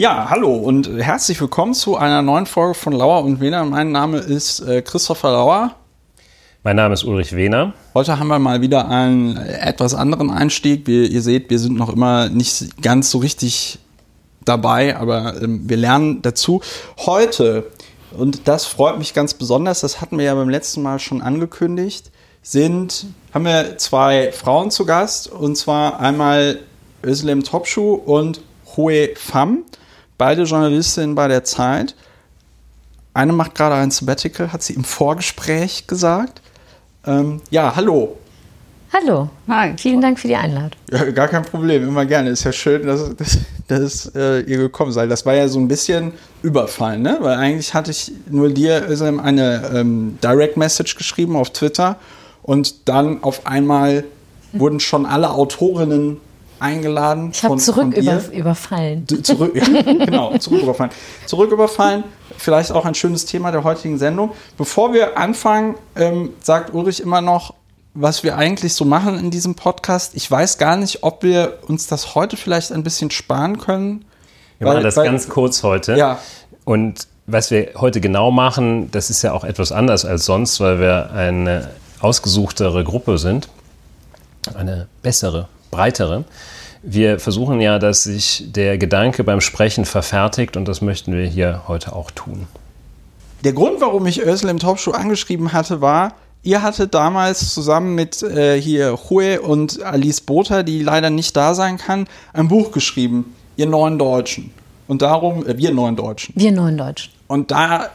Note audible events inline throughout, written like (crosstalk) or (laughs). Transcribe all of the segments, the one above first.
Ja, hallo und herzlich willkommen zu einer neuen Folge von Lauer und Wehner. Mein Name ist äh, Christopher Lauer. Mein Name ist Ulrich Wehner. Heute haben wir mal wieder einen etwas anderen Einstieg. Wir, ihr seht, wir sind noch immer nicht ganz so richtig dabei, aber ähm, wir lernen dazu. Heute, und das freut mich ganz besonders, das hatten wir ja beim letzten Mal schon angekündigt, sind, haben wir zwei Frauen zu Gast, und zwar einmal Özlem Topschuh und Hue Pham, beide Journalistinnen bei der Zeit. Eine macht gerade ein Sabbatical, hat sie im Vorgespräch gesagt. Ähm, ja, hallo. Hallo, Hi. vielen Dank für die Einladung. Ja, gar kein Problem, immer gerne. Ist ja schön, dass, dass, dass äh, ihr gekommen seid. Das war ja so ein bisschen Überfall, ne? Weil eigentlich hatte ich nur dir eine ähm, Direct Message geschrieben auf Twitter und dann auf einmal wurden schon alle Autorinnen eingeladen. Ich habe zurück von über, überfallen. Zurück, (laughs) genau, zurück überfallen. Zurück überfallen, vielleicht auch ein schönes Thema der heutigen Sendung. Bevor wir anfangen, ähm, sagt Ulrich immer noch, was wir eigentlich so machen in diesem Podcast. Ich weiß gar nicht, ob wir uns das heute vielleicht ein bisschen sparen können. Wir weil, machen das weil, ganz kurz heute. Ja. Und was wir heute genau machen, das ist ja auch etwas anders als sonst, weil wir eine ausgesuchtere Gruppe sind. Eine bessere, breitere. Wir versuchen ja, dass sich der Gedanke beim Sprechen verfertigt und das möchten wir hier heute auch tun. Der Grund, warum ich Özlem Topschuh angeschrieben hatte, war, ihr hattet damals zusammen mit äh, hier Hue und Alice Botha, die leider nicht da sein kann, ein Buch geschrieben, ihr neuen Deutschen. Und darum, äh, wir neuen Deutschen. Wir neuen Deutschen. Und da,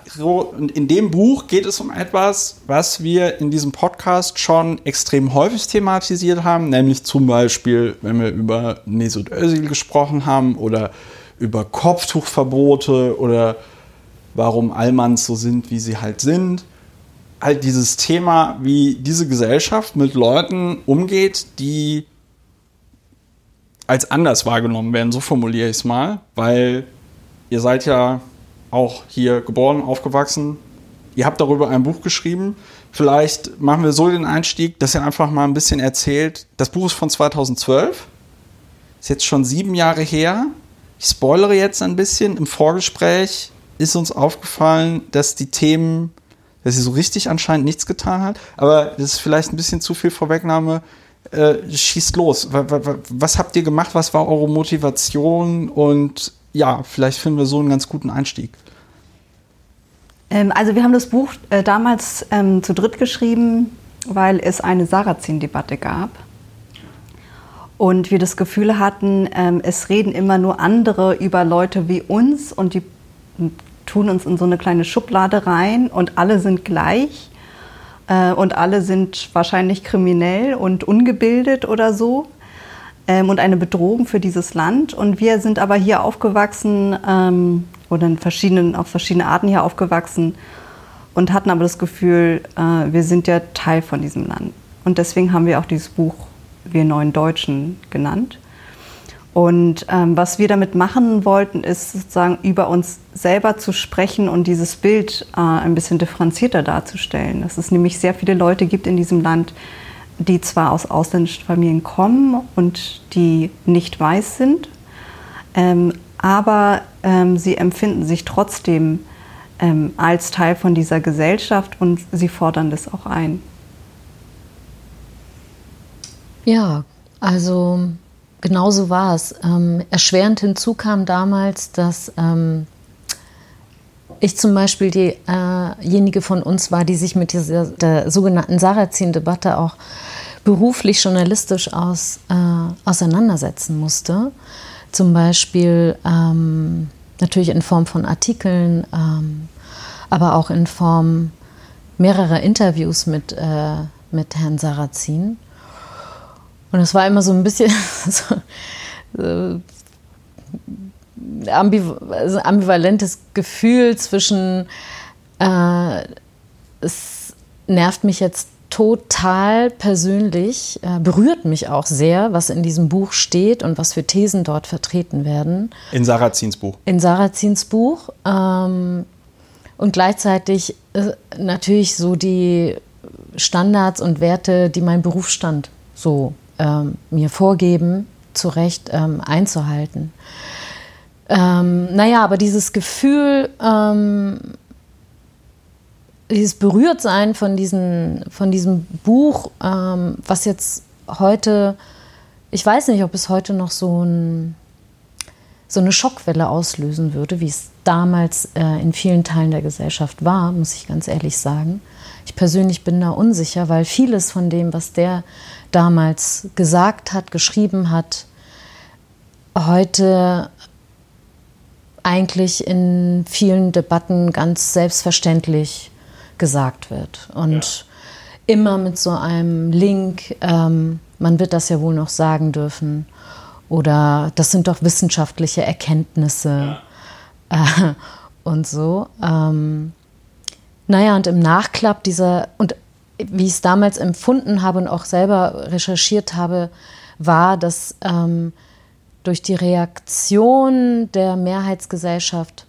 in dem Buch geht es um etwas, was wir in diesem Podcast schon extrem häufig thematisiert haben, nämlich zum Beispiel, wenn wir über Mesut Özil gesprochen haben oder über Kopftuchverbote oder warum Allmanns so sind, wie sie halt sind. Halt dieses Thema, wie diese Gesellschaft mit Leuten umgeht, die als anders wahrgenommen werden, so formuliere ich es mal, weil ihr seid ja auch hier geboren, aufgewachsen. Ihr habt darüber ein Buch geschrieben. Vielleicht machen wir so den Einstieg, dass ihr einfach mal ein bisschen erzählt. Das Buch ist von 2012. Ist jetzt schon sieben Jahre her. Ich spoilere jetzt ein bisschen. Im Vorgespräch ist uns aufgefallen, dass die Themen, dass sie so richtig anscheinend nichts getan hat. Aber das ist vielleicht ein bisschen zu viel Vorwegnahme. Äh, schießt los. Was habt ihr gemacht? Was war eure Motivation? Und ja, vielleicht finden wir so einen ganz guten Einstieg. Ähm, also wir haben das Buch äh, damals ähm, zu dritt geschrieben, weil es eine Sarrazin-Debatte gab. Und wir das Gefühl hatten, ähm, es reden immer nur andere über Leute wie uns und die tun uns in so eine kleine Schublade rein und alle sind gleich äh, und alle sind wahrscheinlich kriminell und ungebildet oder so ähm, und eine Bedrohung für dieses Land. Und wir sind aber hier aufgewachsen ähm, oder in verschiedenen, auf verschiedene Arten hier aufgewachsen und hatten aber das Gefühl, äh, wir sind ja Teil von diesem Land. Und deswegen haben wir auch dieses Buch Wir Neuen Deutschen genannt. Und ähm, was wir damit machen wollten, ist sozusagen über uns selber zu sprechen und dieses Bild äh, ein bisschen differenzierter darzustellen. Dass es nämlich sehr viele Leute gibt in diesem Land, die zwar aus ausländischen Familien kommen und die nicht weiß sind, ähm, aber ähm, sie empfinden sich trotzdem ähm, als Teil von dieser Gesellschaft und sie fordern das auch ein. Ja, also genau so war es. Ähm, erschwerend hinzu kam damals, dass ähm, ich zum Beispiel diejenige äh von uns war, die sich mit dieser der sogenannten Sarrazin-Debatte auch beruflich journalistisch aus, äh, auseinandersetzen musste. Zum Beispiel ähm, natürlich in Form von Artikeln, ähm, aber auch in Form mehrerer Interviews mit, äh, mit Herrn Sarrazin. Und es war immer so ein bisschen (laughs) so, äh, also ambivalentes Gefühl zwischen, äh, es nervt mich jetzt total persönlich, äh, berührt mich auch sehr, was in diesem Buch steht und was für Thesen dort vertreten werden. In Sarazins Buch. In Sarazins Buch. Ähm, und gleichzeitig äh, natürlich so die Standards und Werte, die mein Berufsstand so ähm, mir vorgeben, zu Recht ähm, einzuhalten. ähm, naja, aber dieses Gefühl, ähm, dieses Berührtsein von, diesen, von diesem Buch, ähm, was jetzt heute, ich weiß nicht, ob es heute noch so, ein, so eine Schockwelle auslösen würde, wie es damals äh, in vielen Teilen der Gesellschaft war, muss ich ganz ehrlich sagen. Ich persönlich bin da unsicher, weil vieles von dem, was der damals gesagt hat, geschrieben hat, heute eigentlich in vielen Debatten ganz selbstverständlich gesagt wird. Und ja. immer mit so einem Link, ähm, man wird das ja wohl noch sagen dürfen, oder das sind doch wissenschaftliche Erkenntnisse ja. äh, (laughs) und so. Ähm, naja, und im Nachklapp dieser, und wie ich es damals empfunden habe und auch selber recherchiert habe, war, dass ähm, durch die Reaktion der Mehrheitsgesellschaft,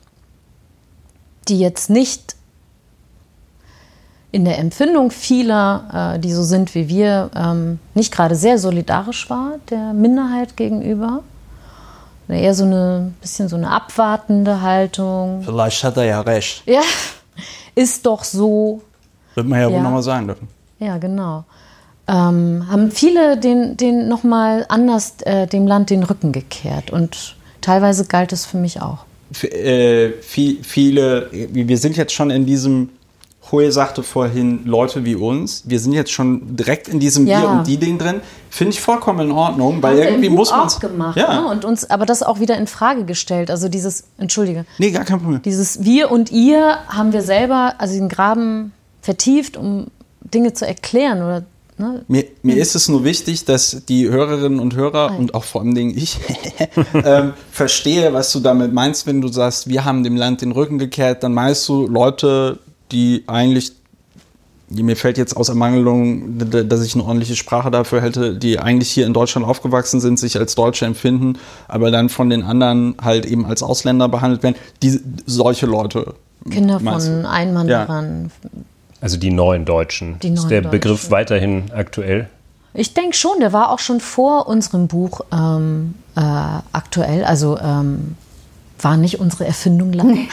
die jetzt nicht in der Empfindung vieler, äh, die so sind wie wir, ähm, nicht gerade sehr solidarisch war der Minderheit gegenüber. Eher so eine bisschen so eine abwartende Haltung. Vielleicht hat er ja recht. Ja, (laughs) ist doch so. Wird man ja, ja. wohl nochmal sagen dürfen. Ja, genau ähm, haben viele den, den nochmal anders äh, dem Land den Rücken gekehrt. Und teilweise galt es für mich auch. F äh, viel, viele, wir sind jetzt schon in diesem, Hohe sagte vorhin, Leute wie uns, wir sind jetzt schon direkt in diesem ja. Wir und die Ding drin. Finde ich vollkommen in Ordnung, weil irgendwie muss man auch gemacht, ja. Ne? und uns aber das auch wieder in Frage gestellt. Also dieses, entschuldige. Nee, gar kein Problem. Dieses Wir und ihr haben wir selber, also den Graben vertieft, um Dinge zu erklären oder Ne? Mir, mir ist es nur wichtig, dass die Hörerinnen und Hörer Nein. und auch vor allem ich (laughs) ähm, verstehe, was du damit meinst, wenn du sagst, wir haben dem Land den Rücken gekehrt, dann meinst du Leute, die eigentlich, die mir fällt jetzt aus Ermangelung, dass ich eine ordentliche Sprache dafür hätte, die eigentlich hier in Deutschland aufgewachsen sind, sich als Deutsche empfinden, aber dann von den anderen halt eben als Ausländer behandelt werden. Die, solche Leute. Kinder von Einwanderern. Ja also die neuen Deutschen. Die neuen Ist der Deutschen. Begriff weiterhin aktuell? Ich denke schon, der war auch schon vor unserem Buch ähm, äh, aktuell. Also ähm, war nicht unsere Erfindung lang.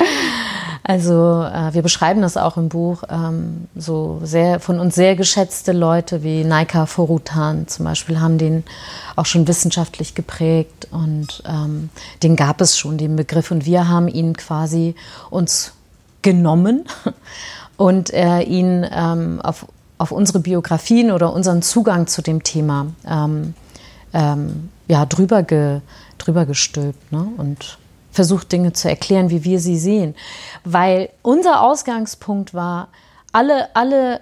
(laughs) also äh, wir beschreiben das auch im Buch. Ähm, so sehr von uns sehr geschätzte Leute wie Naika Forutan zum Beispiel haben den auch schon wissenschaftlich geprägt und ähm, den gab es schon, den Begriff. Und wir haben ihn quasi uns genommen (laughs) und äh, ihn ähm, auf, auf unsere Biografien oder unseren Zugang zu dem Thema ähm, ähm, ja, drüber, ge, drüber gestülpt ne? und versucht Dinge zu erklären, wie wir sie sehen. Weil unser Ausgangspunkt war, alle, alle äh,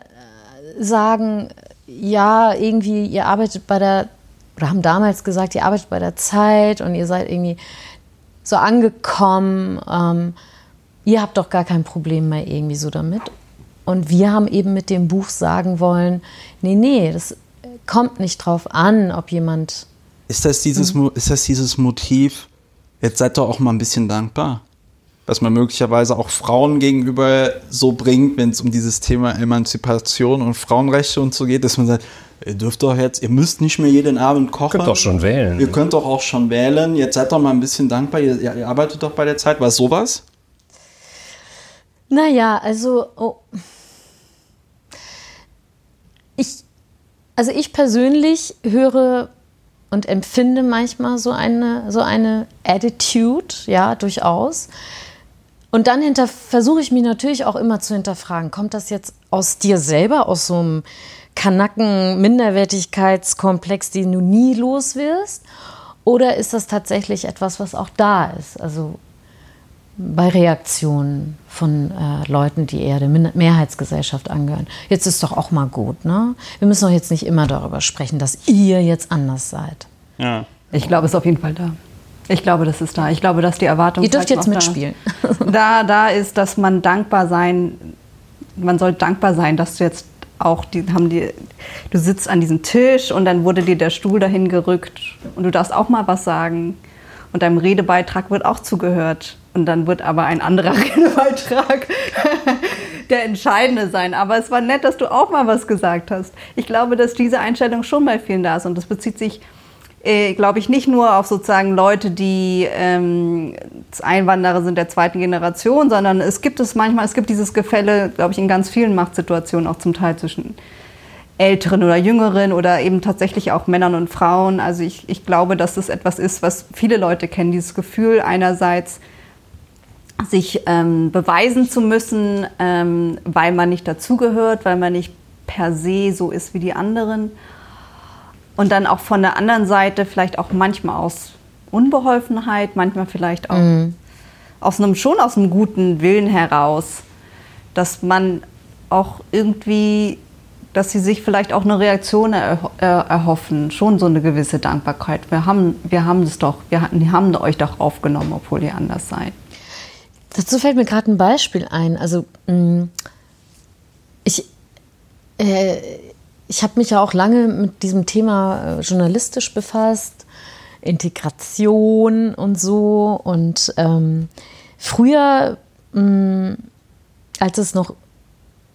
sagen, ja, irgendwie, ihr arbeitet bei der, oder haben damals gesagt, ihr arbeitet bei der Zeit und ihr seid irgendwie so angekommen. Ähm, ihr habt doch gar kein Problem mehr irgendwie so damit. Und wir haben eben mit dem Buch sagen wollen, nee, nee, das kommt nicht drauf an, ob jemand. Ist das dieses, mhm. ist das dieses Motiv, jetzt seid doch auch mal ein bisschen dankbar? Was man möglicherweise auch Frauen gegenüber so bringt, wenn es um dieses Thema Emanzipation und Frauenrechte und so geht, dass man sagt, ihr dürft doch jetzt, ihr müsst nicht mehr jeden Abend kochen. Ihr könnt doch schon wählen. Ihr könnt doch auch schon wählen. Jetzt seid doch mal ein bisschen dankbar. Ihr, ihr arbeitet doch bei der Zeit. War es sowas? Naja, also. Oh ich, also ich persönlich höre und empfinde manchmal so eine, so eine Attitude, ja, durchaus. Und dann versuche ich mich natürlich auch immer zu hinterfragen, kommt das jetzt aus dir selber, aus so einem Kanacken-Minderwertigkeitskomplex, den du nie los wirst? Oder ist das tatsächlich etwas, was auch da ist? Also bei Reaktionen von äh, Leuten, die eher der Mehrheitsgesellschaft angehören. Jetzt ist doch auch mal gut, ne? Wir müssen doch jetzt nicht immer darüber sprechen, dass ihr jetzt anders seid. Ja. Ich glaube, es ist auf jeden Fall da. Ich glaube, das ist da. Ich glaube, dass die Erwartung. Ihr dürft jetzt mitspielen. Da. (laughs) da, da ist, dass man dankbar sein, man soll dankbar sein, dass du jetzt auch die haben die, du sitzt an diesem Tisch und dann wurde dir der Stuhl dahin gerückt und du darfst auch mal was sagen und deinem Redebeitrag wird auch zugehört. Und dann wird aber ein anderer (laughs) Redebeitrag der entscheidende sein. Aber es war nett, dass du auch mal was gesagt hast. Ich glaube, dass diese Einstellung schon bei vielen da ist. Und das bezieht sich äh, glaube ich, nicht nur auf sozusagen Leute, die ähm, Einwanderer sind der zweiten Generation, sondern es gibt es manchmal, es gibt dieses Gefälle, glaube ich, in ganz vielen Machtsituationen auch zum Teil zwischen Älteren oder Jüngeren oder eben tatsächlich auch Männern und Frauen. Also ich, ich glaube, dass das etwas ist, was viele Leute kennen, dieses Gefühl einerseits, sich ähm, beweisen zu müssen, ähm, weil man nicht dazugehört, weil man nicht per se so ist wie die anderen. Und dann auch von der anderen Seite vielleicht auch manchmal aus Unbeholfenheit, manchmal vielleicht auch mhm. aus einem schon aus einem guten Willen heraus, dass man auch irgendwie, dass sie sich vielleicht auch eine Reaktion er, er, erhoffen, schon so eine gewisse Dankbarkeit. Wir haben, wir haben es doch, wir haben euch doch aufgenommen, obwohl ihr anders seid. Dazu fällt mir gerade ein Beispiel ein. Also mm, ich, äh, ich habe mich ja auch lange mit diesem Thema äh, journalistisch befasst, Integration und so. Und ähm, früher, mh, mm, als es noch,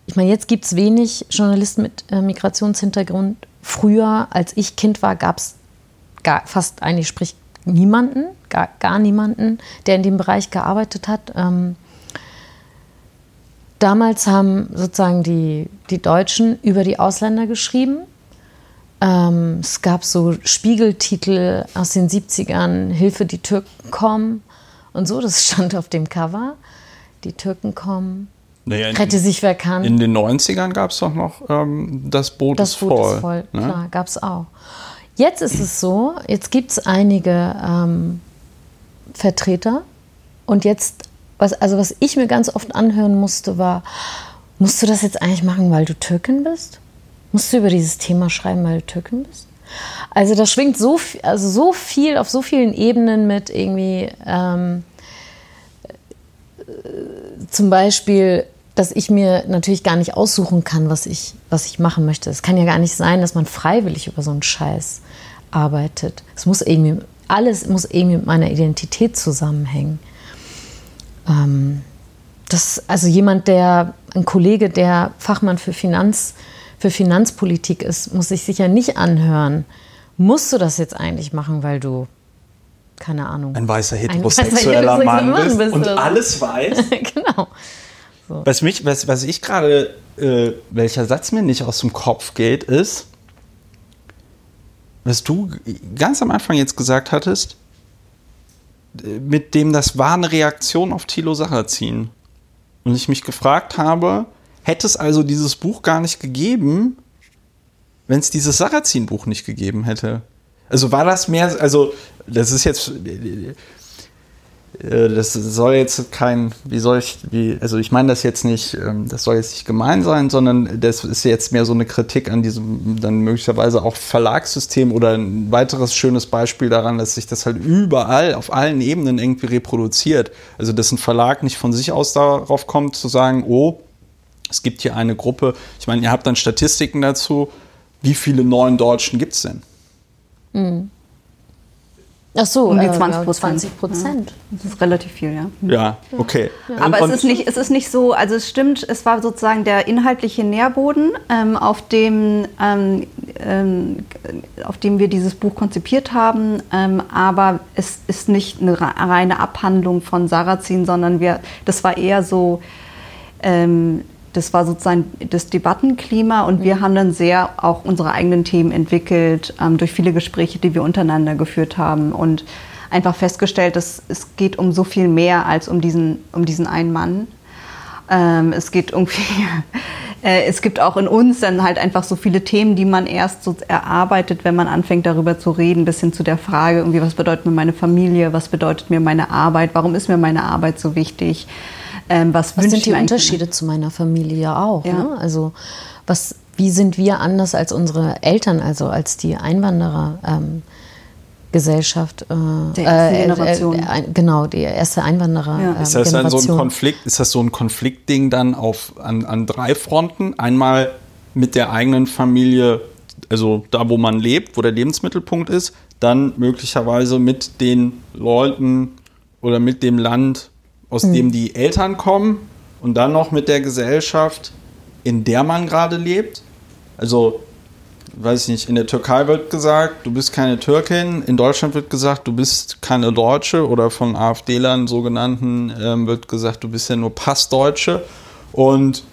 ich meine, jetzt gibt es wenig Journalisten mit äh, Migrationshintergrund. Früher, als ich Kind war, gab es fast eigentlich, sprich niemanden, gar, gar niemanden, der in dem Bereich gearbeitet hat. Ähm, damals haben sozusagen die, die Deutschen über die Ausländer geschrieben. Ähm, es gab so Spiegeltitel aus den 70ern, Hilfe, die Türken kommen und so, das (laughs) stand auf dem Cover. Die Türken kommen. Naja, Rette sich wer kann. In den 90ern gab es doch noch ähm, Das Boot das ist Boot voll. Ist voll. Ne? Klar, gab es auch. Jetzt ist es so, jetzt gibt es einige ähm, Vertreter und jetzt, was, also was ich mir ganz oft anhören musste, war, musst du das jetzt eigentlich machen, weil du Türkin bist? Musst du über dieses Thema schreiben, weil du Türkin bist? Also da schwingt so viel, also so viel auf so vielen Ebenen mit irgendwie ähm, äh, zum Beispiel dass ich mir natürlich gar nicht aussuchen kann, was ich, was ich machen möchte. Es kann ja gar nicht sein, dass man freiwillig über so einen Scheiß arbeitet. Es muss irgendwie, alles muss irgendwie mit meiner Identität zusammenhängen. Ähm, das, also jemand, der, ein Kollege, der Fachmann für Finanz, für Finanzpolitik ist, muss sich sicher nicht anhören. Musst du das jetzt eigentlich machen, weil du keine Ahnung. Ein weißer heterosexueller ein weißer Mann, Mann bist und alles weiß. (laughs) genau. So. Was, mich, was, was ich gerade, äh, welcher Satz mir nicht aus dem Kopf geht, ist, was du ganz am Anfang jetzt gesagt hattest, mit dem das war eine Reaktion auf Thilo Sacherziehen. Und ich mich gefragt habe, hätte es also dieses Buch gar nicht gegeben, wenn es dieses Sarrazin-Buch nicht gegeben hätte? Also war das mehr, also das ist jetzt, äh, das soll jetzt kein, wie soll ich, wie, also ich meine das jetzt nicht, ähm, das soll jetzt nicht gemein sein, sondern das ist jetzt mehr so eine Kritik an diesem dann möglicherweise auch Verlagssystem oder ein weiteres schönes Beispiel daran, dass sich das halt überall auf allen Ebenen irgendwie reproduziert. Also dass ein Verlag nicht von sich aus darauf kommt zu sagen, oh, es gibt hier eine Gruppe, ich meine, ihr habt dann Statistiken dazu, wie viele neuen Deutschen gibt es denn? Mhm. Ach so, um die 20 äh, Prozent. 20 Prozent. Ja, das ist relativ viel, ja. Ja, okay. Ja. Aber es ist, nicht, es ist nicht so, also es stimmt, es war sozusagen der inhaltliche Nährboden, ähm, auf, dem, ähm, ähm, auf dem wir dieses Buch konzipiert haben. Ähm, aber es ist nicht eine reine Abhandlung von Sarrazin, sondern wir, das war eher so ähm, das war sozusagen das Debattenklima und wir mhm. haben dann sehr auch unsere eigenen Themen entwickelt ähm, durch viele Gespräche, die wir untereinander geführt haben und einfach festgestellt, dass es geht um so viel mehr als um diesen, um diesen einen Mann. Ähm, es geht irgendwie, (laughs) äh, es gibt auch in uns dann halt einfach so viele Themen, die man erst so erarbeitet, wenn man anfängt darüber zu reden, bis hin zu der Frage, irgendwie, was bedeutet mir meine Familie, was bedeutet mir meine Arbeit, warum ist mir meine Arbeit so wichtig. Ähm, was was sind die Unterschiede zu meiner Familie auch? Ja. Ne? Also was, wie sind wir anders als unsere Eltern, also als die Einwanderer? Ähm, Gesellschaft. Äh, der ersten äh, Generation. Äh, äh, genau, die erste Einwanderer. Ja. Ist das dann so ein Konflikt? Ist das so ein Konfliktding dann auf, an, an drei Fronten? Einmal mit der eigenen Familie, also da, wo man lebt, wo der Lebensmittelpunkt ist, dann möglicherweise mit den Leuten oder mit dem Land, aus mhm. dem die Eltern kommen und dann noch mit der Gesellschaft, in der man gerade lebt. Also weiß ich nicht, in der Türkei wird gesagt, du bist keine Türkin, in Deutschland wird gesagt, du bist keine Deutsche oder von AfD-Lern sogenannten ähm, wird gesagt, du bist ja nur Passdeutsche. Und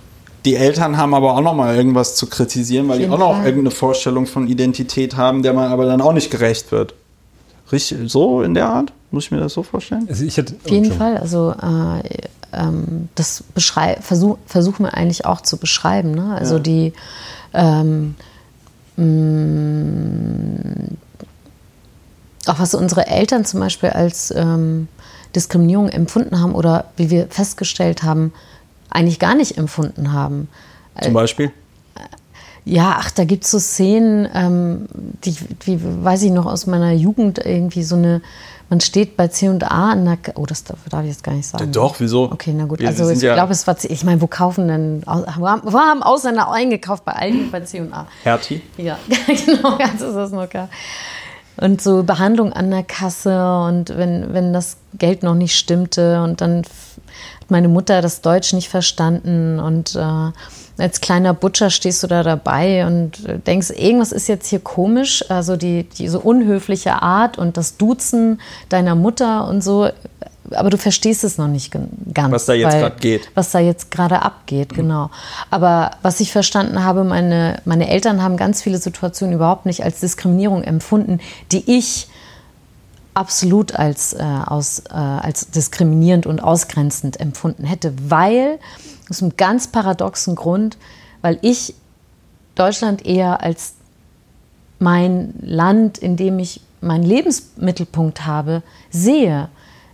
die Eltern haben aber auch noch mal irgendwas zu kritisieren, weil die auch noch irgendeine Vorstellung von Identität haben, der man aber dann auch nicht gerecht wird. Richtig, so in der Art? Muss ich mir das so vorstellen? Also ich hätte, Auf jeden Fall. Also äh, ähm, das versuch, versuchen wir eigentlich auch zu beschreiben. Ne? Also ja. die ähm, mh, mm, auch was unsere Eltern zum Beispiel als ähm, Diskriminierung empfunden haben oder wie wir festgestellt haben, eigentlich gar nicht empfunden haben. Zum Beispiel? Ja, ach, da gibt es so Szenen, ähm, die, die weiß ich noch aus meiner Jugend, irgendwie so eine, man steht bei C und A an der, oh, das darf, darf, ich jetzt gar nicht sagen. Ja, doch, wieso? Okay, na gut, wir, also ich ja glaube, es war, ich meine, wo kaufen denn, wo haben, wo haben Ausländer eingekauft bei Aldi bei C und A? Hertie? Ja, (laughs) genau, ganz ist das noch klar. Und so Behandlung an der Kasse und wenn, wenn das Geld noch nicht stimmte und dann hat meine Mutter das Deutsch nicht verstanden und äh, als kleiner Butcher stehst du da dabei und denkst, irgendwas ist jetzt hier komisch. Also die, diese unhöfliche Art und das Duzen deiner Mutter und so. Aber du verstehst es noch nicht ganz. Was da jetzt gerade geht. Was da jetzt gerade abgeht, genau. Aber was ich verstanden habe, meine, meine Eltern haben ganz viele Situationen überhaupt nicht als Diskriminierung empfunden, die ich absolut als, äh, aus, äh, als diskriminierend und ausgrenzend empfunden hätte, weil aus einem ganz paradoxen Grund, weil ich Deutschland eher als mein Land, in dem ich meinen Lebensmittelpunkt habe, sehe,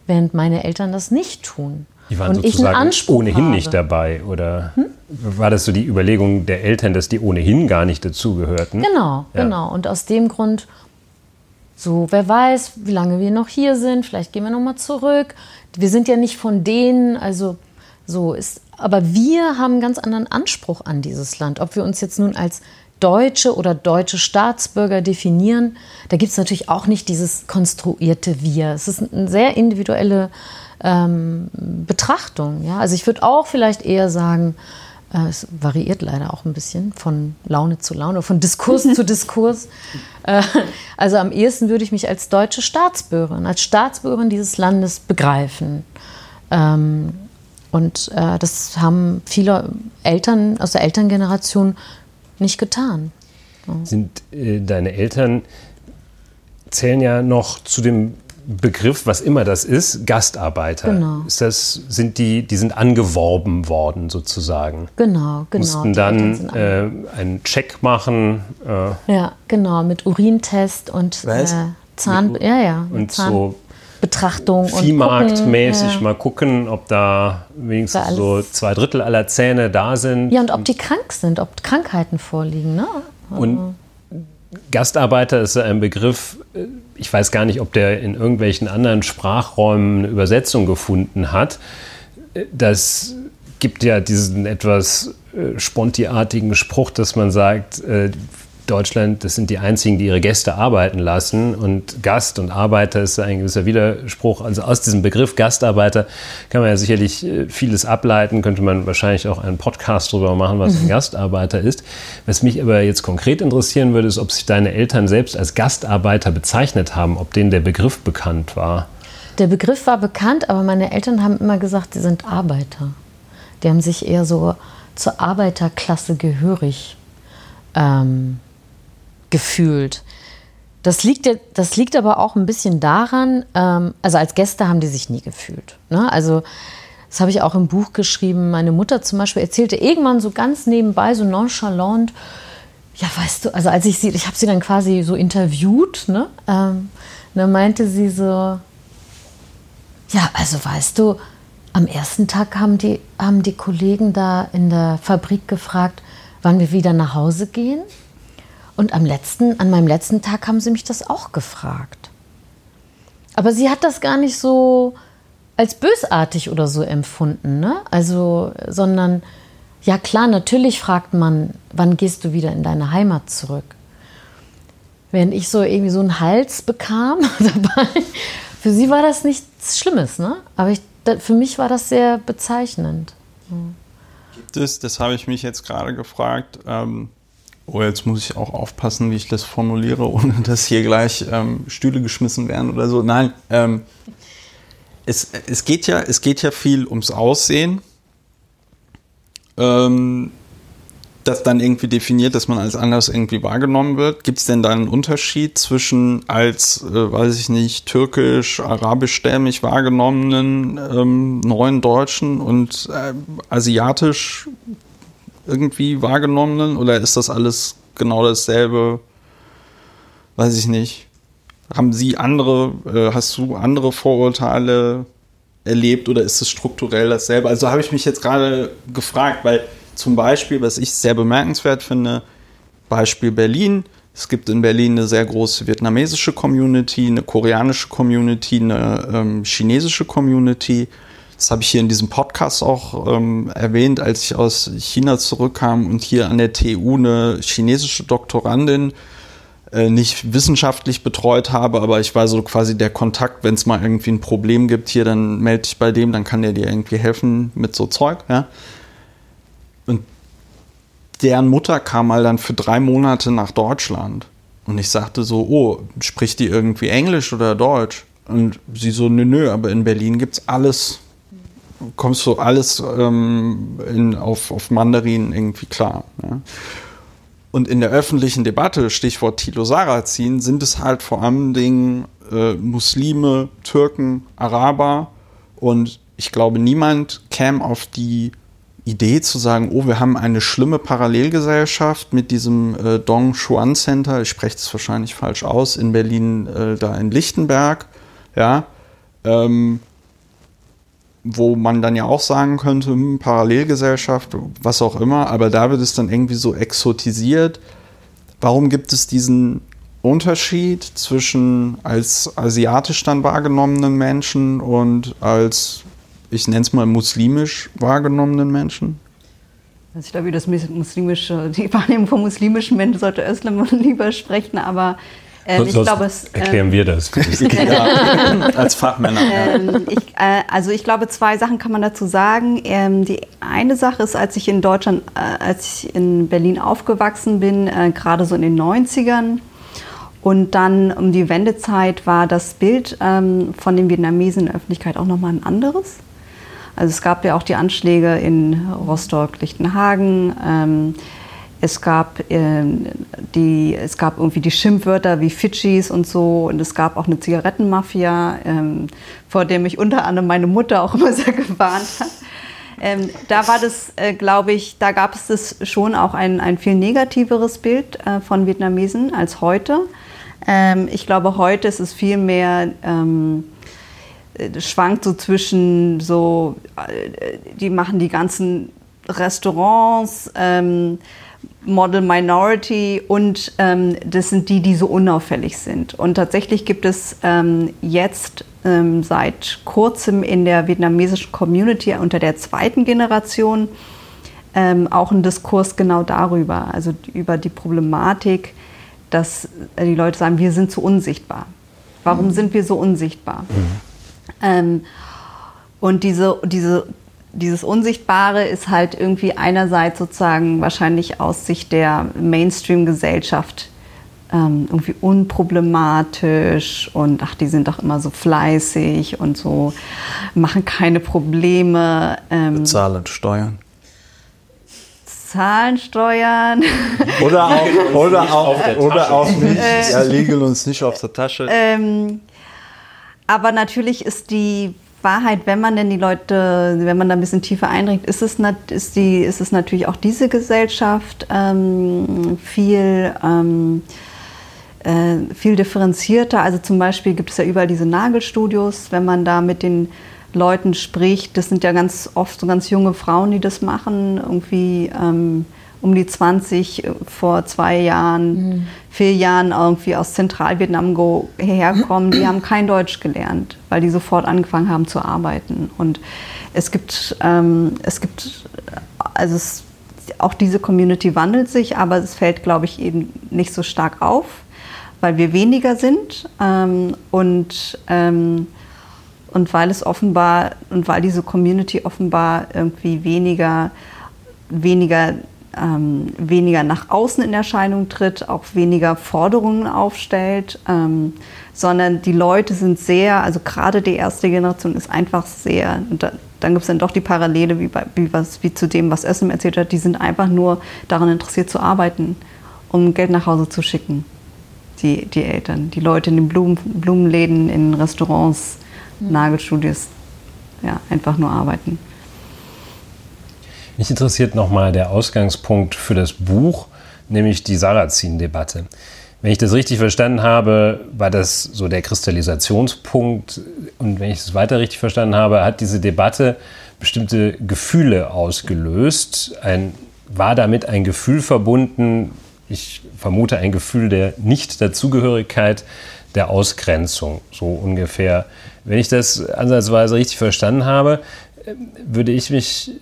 während meine Eltern das nicht tun. Die waren und sozusagen ohnehin habe. nicht dabei, oder hm? war das so die Überlegung der Eltern, dass die ohnehin gar nicht dazugehörten? Genau, ja. genau. Und aus dem Grund, so, wer weiß, wie lange wir noch hier sind, vielleicht gehen wir nochmal zurück. Wir sind ja nicht von denen, also so ist aber wir haben einen ganz anderen Anspruch an dieses Land. Ob wir uns jetzt nun als Deutsche oder deutsche Staatsbürger definieren, da gibt es natürlich auch nicht dieses konstruierte Wir. Es ist eine sehr individuelle ähm, Betrachtung. Ja? Also ich würde auch vielleicht eher sagen, es variiert leider auch ein bisschen von Laune zu Laune, von Diskurs (laughs) zu Diskurs. Äh, also am ehesten würde ich mich als deutsche Staatsbürgerin, als Staatsbürgerin dieses Landes begreifen. Ähm, und äh, das haben viele Eltern aus der Elterngeneration nicht getan. Sind äh, deine Eltern zählen ja noch zu dem Begriff, was immer das ist, Gastarbeiter. Genau. Ist das, sind die, die sind angeworben worden sozusagen. Genau, genau. Mussten dann äh, einen Check machen. Äh, ja, genau, mit Urintest und äh, Zahn, mit, ja, ja, und Zahn, so Betrachtung Viehmarktmäßig ja. mal gucken, ob da wenigstens da so zwei Drittel aller Zähne da sind. Ja, und ob die krank sind, ob Krankheiten vorliegen. Ne? Und Gastarbeiter ist ein Begriff, äh, ich weiß gar nicht, ob der in irgendwelchen anderen Sprachräumen eine Übersetzung gefunden hat. Äh, das gibt ja diesen etwas äh, spontiartigen Spruch, dass man sagt, Deutschland, das sind die einzigen, die ihre Gäste arbeiten lassen. Und Gast und Arbeiter ist ein gewisser Widerspruch. Also aus diesem Begriff Gastarbeiter kann man ja sicherlich äh, vieles ableiten, könnte man wahrscheinlich auch einen Podcast darüber machen, was ein mhm. Gastarbeiter ist. Was mich aber jetzt konkret interessieren würde, ist, ob sich deine Eltern selbst als Gastarbeiter bezeichnet haben, ob denen der Begriff bekannt war. Der Begriff war bekannt, aber meine Eltern haben immer gesagt, sie sind Arbeiter. Die haben sich eher so zur Arbeiterklasse gehörig ähm, gefühlt. Das liegt, das liegt aber auch ein bisschen daran, ähm, also als Gäste haben die sich nie gefühlt. Ne? Also das habe ich auch im Buch geschrieben. Meine Mutter zum Beispiel erzählte irgendwann so ganz nebenbei, so nonchalant, ja, weißt du, also als ich sie, ich habe sie dann quasi so interviewt, ne? Ähm, dann meinte sie so, ja, also weißt du, am ersten Tag haben die, haben die Kollegen da in der Fabrik gefragt, wann wir wieder nach Hause gehen. Und am letzten, an meinem letzten Tag haben sie mich das auch gefragt. Aber sie hat das gar nicht so als bösartig oder so empfunden, ne? Also, sondern ja klar, natürlich fragt man, wann gehst du wieder in deine Heimat zurück? Während ich so irgendwie so einen Hals bekam (laughs) dabei, für sie war das nichts Schlimmes, ne? Aber ich, für mich war das sehr bezeichnend. Gibt es, das habe ich mich jetzt gerade gefragt, ähm, Oh, jetzt muss ich auch aufpassen, wie ich das formuliere, (laughs) ohne dass hier gleich ähm, Stühle geschmissen werden oder so. Nein, ähm, es, es, geht ja, es geht ja viel ums Aussehen. Ähm, das dann irgendwie definiert, dass man als anders irgendwie wahrgenommen wird. Gibt es denn da einen Unterschied zwischen als, äh, weiß ich nicht, türkisch, arabischstämmig wahrgenommenen ähm, neuen Deutschen und äh, asiatisch irgendwie wahrgenommenen? Oder ist das alles genau dasselbe? Weiß ich nicht. Haben Sie andere, äh, hast du andere Vorurteile erlebt oder ist es strukturell dasselbe? Also habe ich mich jetzt gerade gefragt, weil zum Beispiel, was ich sehr bemerkenswert finde, Beispiel Berlin. Es gibt in Berlin eine sehr große vietnamesische Community, eine koreanische Community, eine ähm, chinesische Community. Das habe ich hier in diesem Podcast auch ähm, erwähnt, als ich aus China zurückkam und hier an der TU eine chinesische Doktorandin äh, nicht wissenschaftlich betreut habe, aber ich war so quasi der Kontakt, wenn es mal irgendwie ein Problem gibt hier, dann melde dich bei dem, dann kann der dir irgendwie helfen mit so Zeug. Ja? Und deren Mutter kam mal dann für drei Monate nach Deutschland. Und ich sagte so, oh, spricht die irgendwie Englisch oder Deutsch? Und sie so, nö, nö, aber in Berlin gibt es alles kommst du alles ähm, in, auf, auf Mandarin irgendwie klar. Ja? Und in der öffentlichen Debatte, Stichwort Tilo Sarrazin, sind es halt vor allen Dingen äh, Muslime, Türken, Araber. Und ich glaube, niemand käme auf die Idee zu sagen, oh, wir haben eine schlimme Parallelgesellschaft mit diesem äh, Dong Xuan Center, ich spreche es wahrscheinlich falsch aus, in Berlin, äh, da in Lichtenberg, ja, ähm, wo man dann ja auch sagen könnte, hm, Parallelgesellschaft, was auch immer, aber da wird es dann irgendwie so exotisiert. Warum gibt es diesen Unterschied zwischen als asiatisch dann wahrgenommenen Menschen und als, ich nenne es mal, muslimisch wahrgenommenen Menschen? Also ich glaube, das muslimische, die Wahrnehmung von muslimischen Menschen sollte Özlem (laughs) lieber sprechen, aber ähm, ich glaube, es, erklären ähm, wir das. (laughs) (laughs) ja, als Fachmänner. Ähm, ich, äh, also ich glaube, zwei Sachen kann man dazu sagen. Ähm, die eine Sache ist, als ich in Deutschland, äh, als ich in Berlin aufgewachsen bin, äh, gerade so in den 90ern, und dann um die Wendezeit war das Bild ähm, von den Vietnamesen in der Öffentlichkeit auch nochmal ein anderes. Also es gab ja auch die Anschläge in Rostock, Lichtenhagen. Es gab, äh, die, es gab irgendwie die Schimpfwörter wie Fidschis und so. Und es gab auch eine Zigarettenmafia, ähm, vor der mich unter anderem meine Mutter auch immer (laughs) sehr gewarnt hat. Ähm, da war das, äh, glaube ich, da gab es das schon auch ein, ein viel negativeres Bild äh, von Vietnamesen als heute. Ähm, ich glaube, heute ist es viel mehr, ähm, äh, schwankt so zwischen so, äh, die machen die ganzen Restaurants, ähm, Model Minority und ähm, das sind die, die so unauffällig sind. Und tatsächlich gibt es ähm, jetzt ähm, seit kurzem in der vietnamesischen Community unter der zweiten Generation ähm, auch einen Diskurs genau darüber, also über die Problematik, dass die Leute sagen, wir sind zu unsichtbar. Warum mhm. sind wir so unsichtbar? Mhm. Ähm, und diese, diese dieses Unsichtbare ist halt irgendwie einerseits sozusagen wahrscheinlich aus Sicht der Mainstream-Gesellschaft ähm, irgendwie unproblematisch und ach, die sind doch immer so fleißig und so, machen keine Probleme. Ähm, Bezahlen Steuern. Zahlen steuern. Oder auch, (laughs) oder auch, oder auch nicht, (laughs) ja, liegen uns nicht auf der Tasche. Ähm, aber natürlich ist die Wahrheit, wenn man denn die Leute, wenn man da ein bisschen tiefer eindringt, ist es, ist die, ist es natürlich auch diese Gesellschaft ähm, viel, ähm, äh, viel differenzierter. Also zum Beispiel gibt es ja überall diese Nagelstudios, wenn man da mit den Leuten spricht, das sind ja ganz oft so ganz junge Frauen, die das machen, irgendwie ähm, um die 20 äh, vor zwei Jahren, mhm. vier Jahren irgendwie aus Zentralvietnam herkommen, die haben kein Deutsch gelernt, weil die sofort angefangen haben zu arbeiten. Und es gibt, ähm, es gibt, also es, auch diese Community wandelt sich, aber es fällt, glaube ich, eben nicht so stark auf, weil wir weniger sind ähm, und ähm, und weil es offenbar und weil diese Community offenbar irgendwie weniger weniger ähm, weniger nach außen in Erscheinung tritt, auch weniger Forderungen aufstellt, ähm, sondern die Leute sind sehr, also gerade die erste Generation ist einfach sehr, da, dann gibt es dann doch die Parallele wie, bei, wie, was, wie zu dem, was Össem erzählt hat, die sind einfach nur daran interessiert zu arbeiten, um Geld nach Hause zu schicken, die, die Eltern, die Leute in den Blumen, Blumenläden, in Restaurants, mhm. Nagelstudios, ja, einfach nur arbeiten. Mich interessiert nochmal der Ausgangspunkt für das Buch, nämlich die Sarrazin-Debatte. Wenn ich das richtig verstanden habe, war das so der Kristallisationspunkt. Und wenn ich es weiter richtig verstanden habe, hat diese Debatte bestimmte Gefühle ausgelöst. Ein, war damit ein Gefühl verbunden, ich vermute ein Gefühl der Nicht-Dazugehörigkeit, der Ausgrenzung, so ungefähr. Wenn ich das ansatzweise richtig verstanden habe, würde ich mich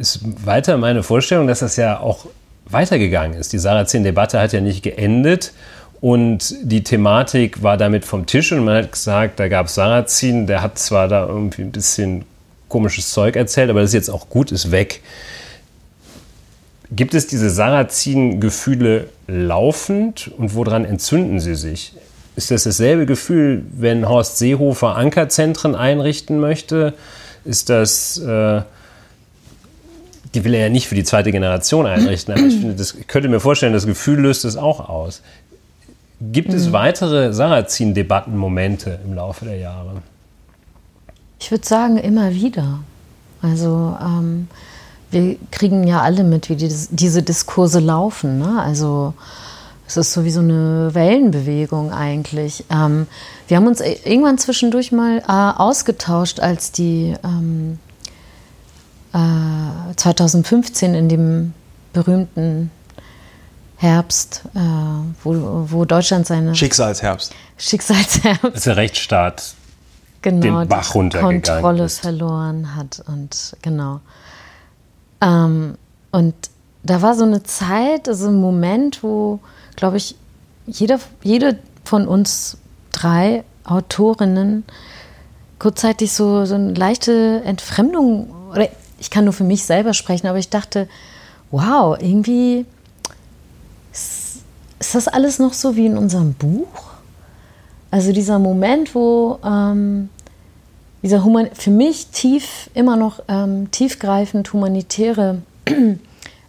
ist weiter meine Vorstellung, dass das ja auch weitergegangen ist. Die Sarazin-Debatte hat ja nicht geendet und die Thematik war damit vom Tisch und man hat gesagt, da gab es Sarazin, der hat zwar da irgendwie ein bisschen komisches Zeug erzählt, aber das ist jetzt auch gut, ist weg. Gibt es diese Sarazin-Gefühle laufend und woran entzünden sie sich? Ist das dasselbe Gefühl, wenn Horst Seehofer Ankerzentren einrichten möchte? Ist das äh, die will er ja nicht für die zweite Generation einrichten, aber ich, finde, das, ich könnte mir vorstellen, das Gefühl löst es auch aus. Gibt es mhm. weitere Sarrazin-Debattenmomente im Laufe der Jahre? Ich würde sagen, immer wieder. Also ähm, wir kriegen ja alle mit, wie die, diese Diskurse laufen. Ne? Also es ist so wie so eine Wellenbewegung eigentlich. Ähm, wir haben uns irgendwann zwischendurch mal äh, ausgetauscht, als die ähm, 2015 äh, in dem berühmten Herbst, äh, wo, wo Deutschland seine Schicksalsherbst. Schicksalsherbst. Als der Rechtsstaat genau, den Bach runtergegangen Kontrolle ist. verloren hat und genau. Ähm, und da war so eine Zeit, also ein Moment, wo, glaube ich, jeder, jede von uns drei Autorinnen kurzzeitig so, so eine leichte Entfremdung oder ich kann nur für mich selber sprechen, aber ich dachte, wow, irgendwie ist, ist das alles noch so wie in unserem Buch? Also dieser Moment, wo ähm, dieser Human für mich tief, immer noch ähm, tiefgreifend humanitäre (clears throat)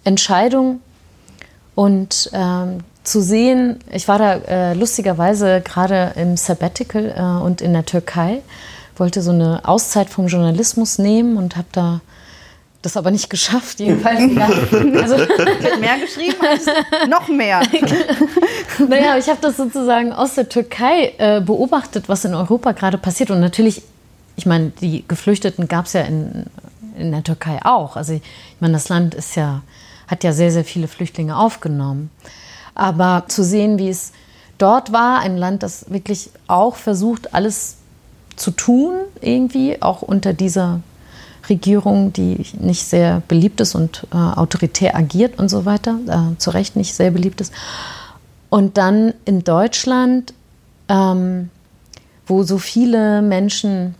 Entscheidung und ähm, zu sehen, ich war da äh, lustigerweise gerade im Sabbatical äh, und in der Türkei, wollte so eine Auszeit vom Journalismus nehmen und habe da das aber nicht geschafft, jedenfalls. also, mehr geschrieben als noch mehr. (laughs) naja, ich habe das sozusagen aus der Türkei äh, beobachtet, was in Europa gerade passiert. Und natürlich, ich meine, die Geflüchteten gab es ja in, in der Türkei auch. Also ich meine, das Land ist ja, hat ja sehr, sehr viele Flüchtlinge aufgenommen. Aber zu sehen, wie es dort war, ein Land, das wirklich auch versucht, alles zu tun, irgendwie, auch unter dieser Regierung, die nicht sehr beliebt ist und äh, autoritär agiert und so weiter, äh, zu Recht nicht sehr beliebt ist. Und dann in Deutschland, ähm, wo so viele Menschen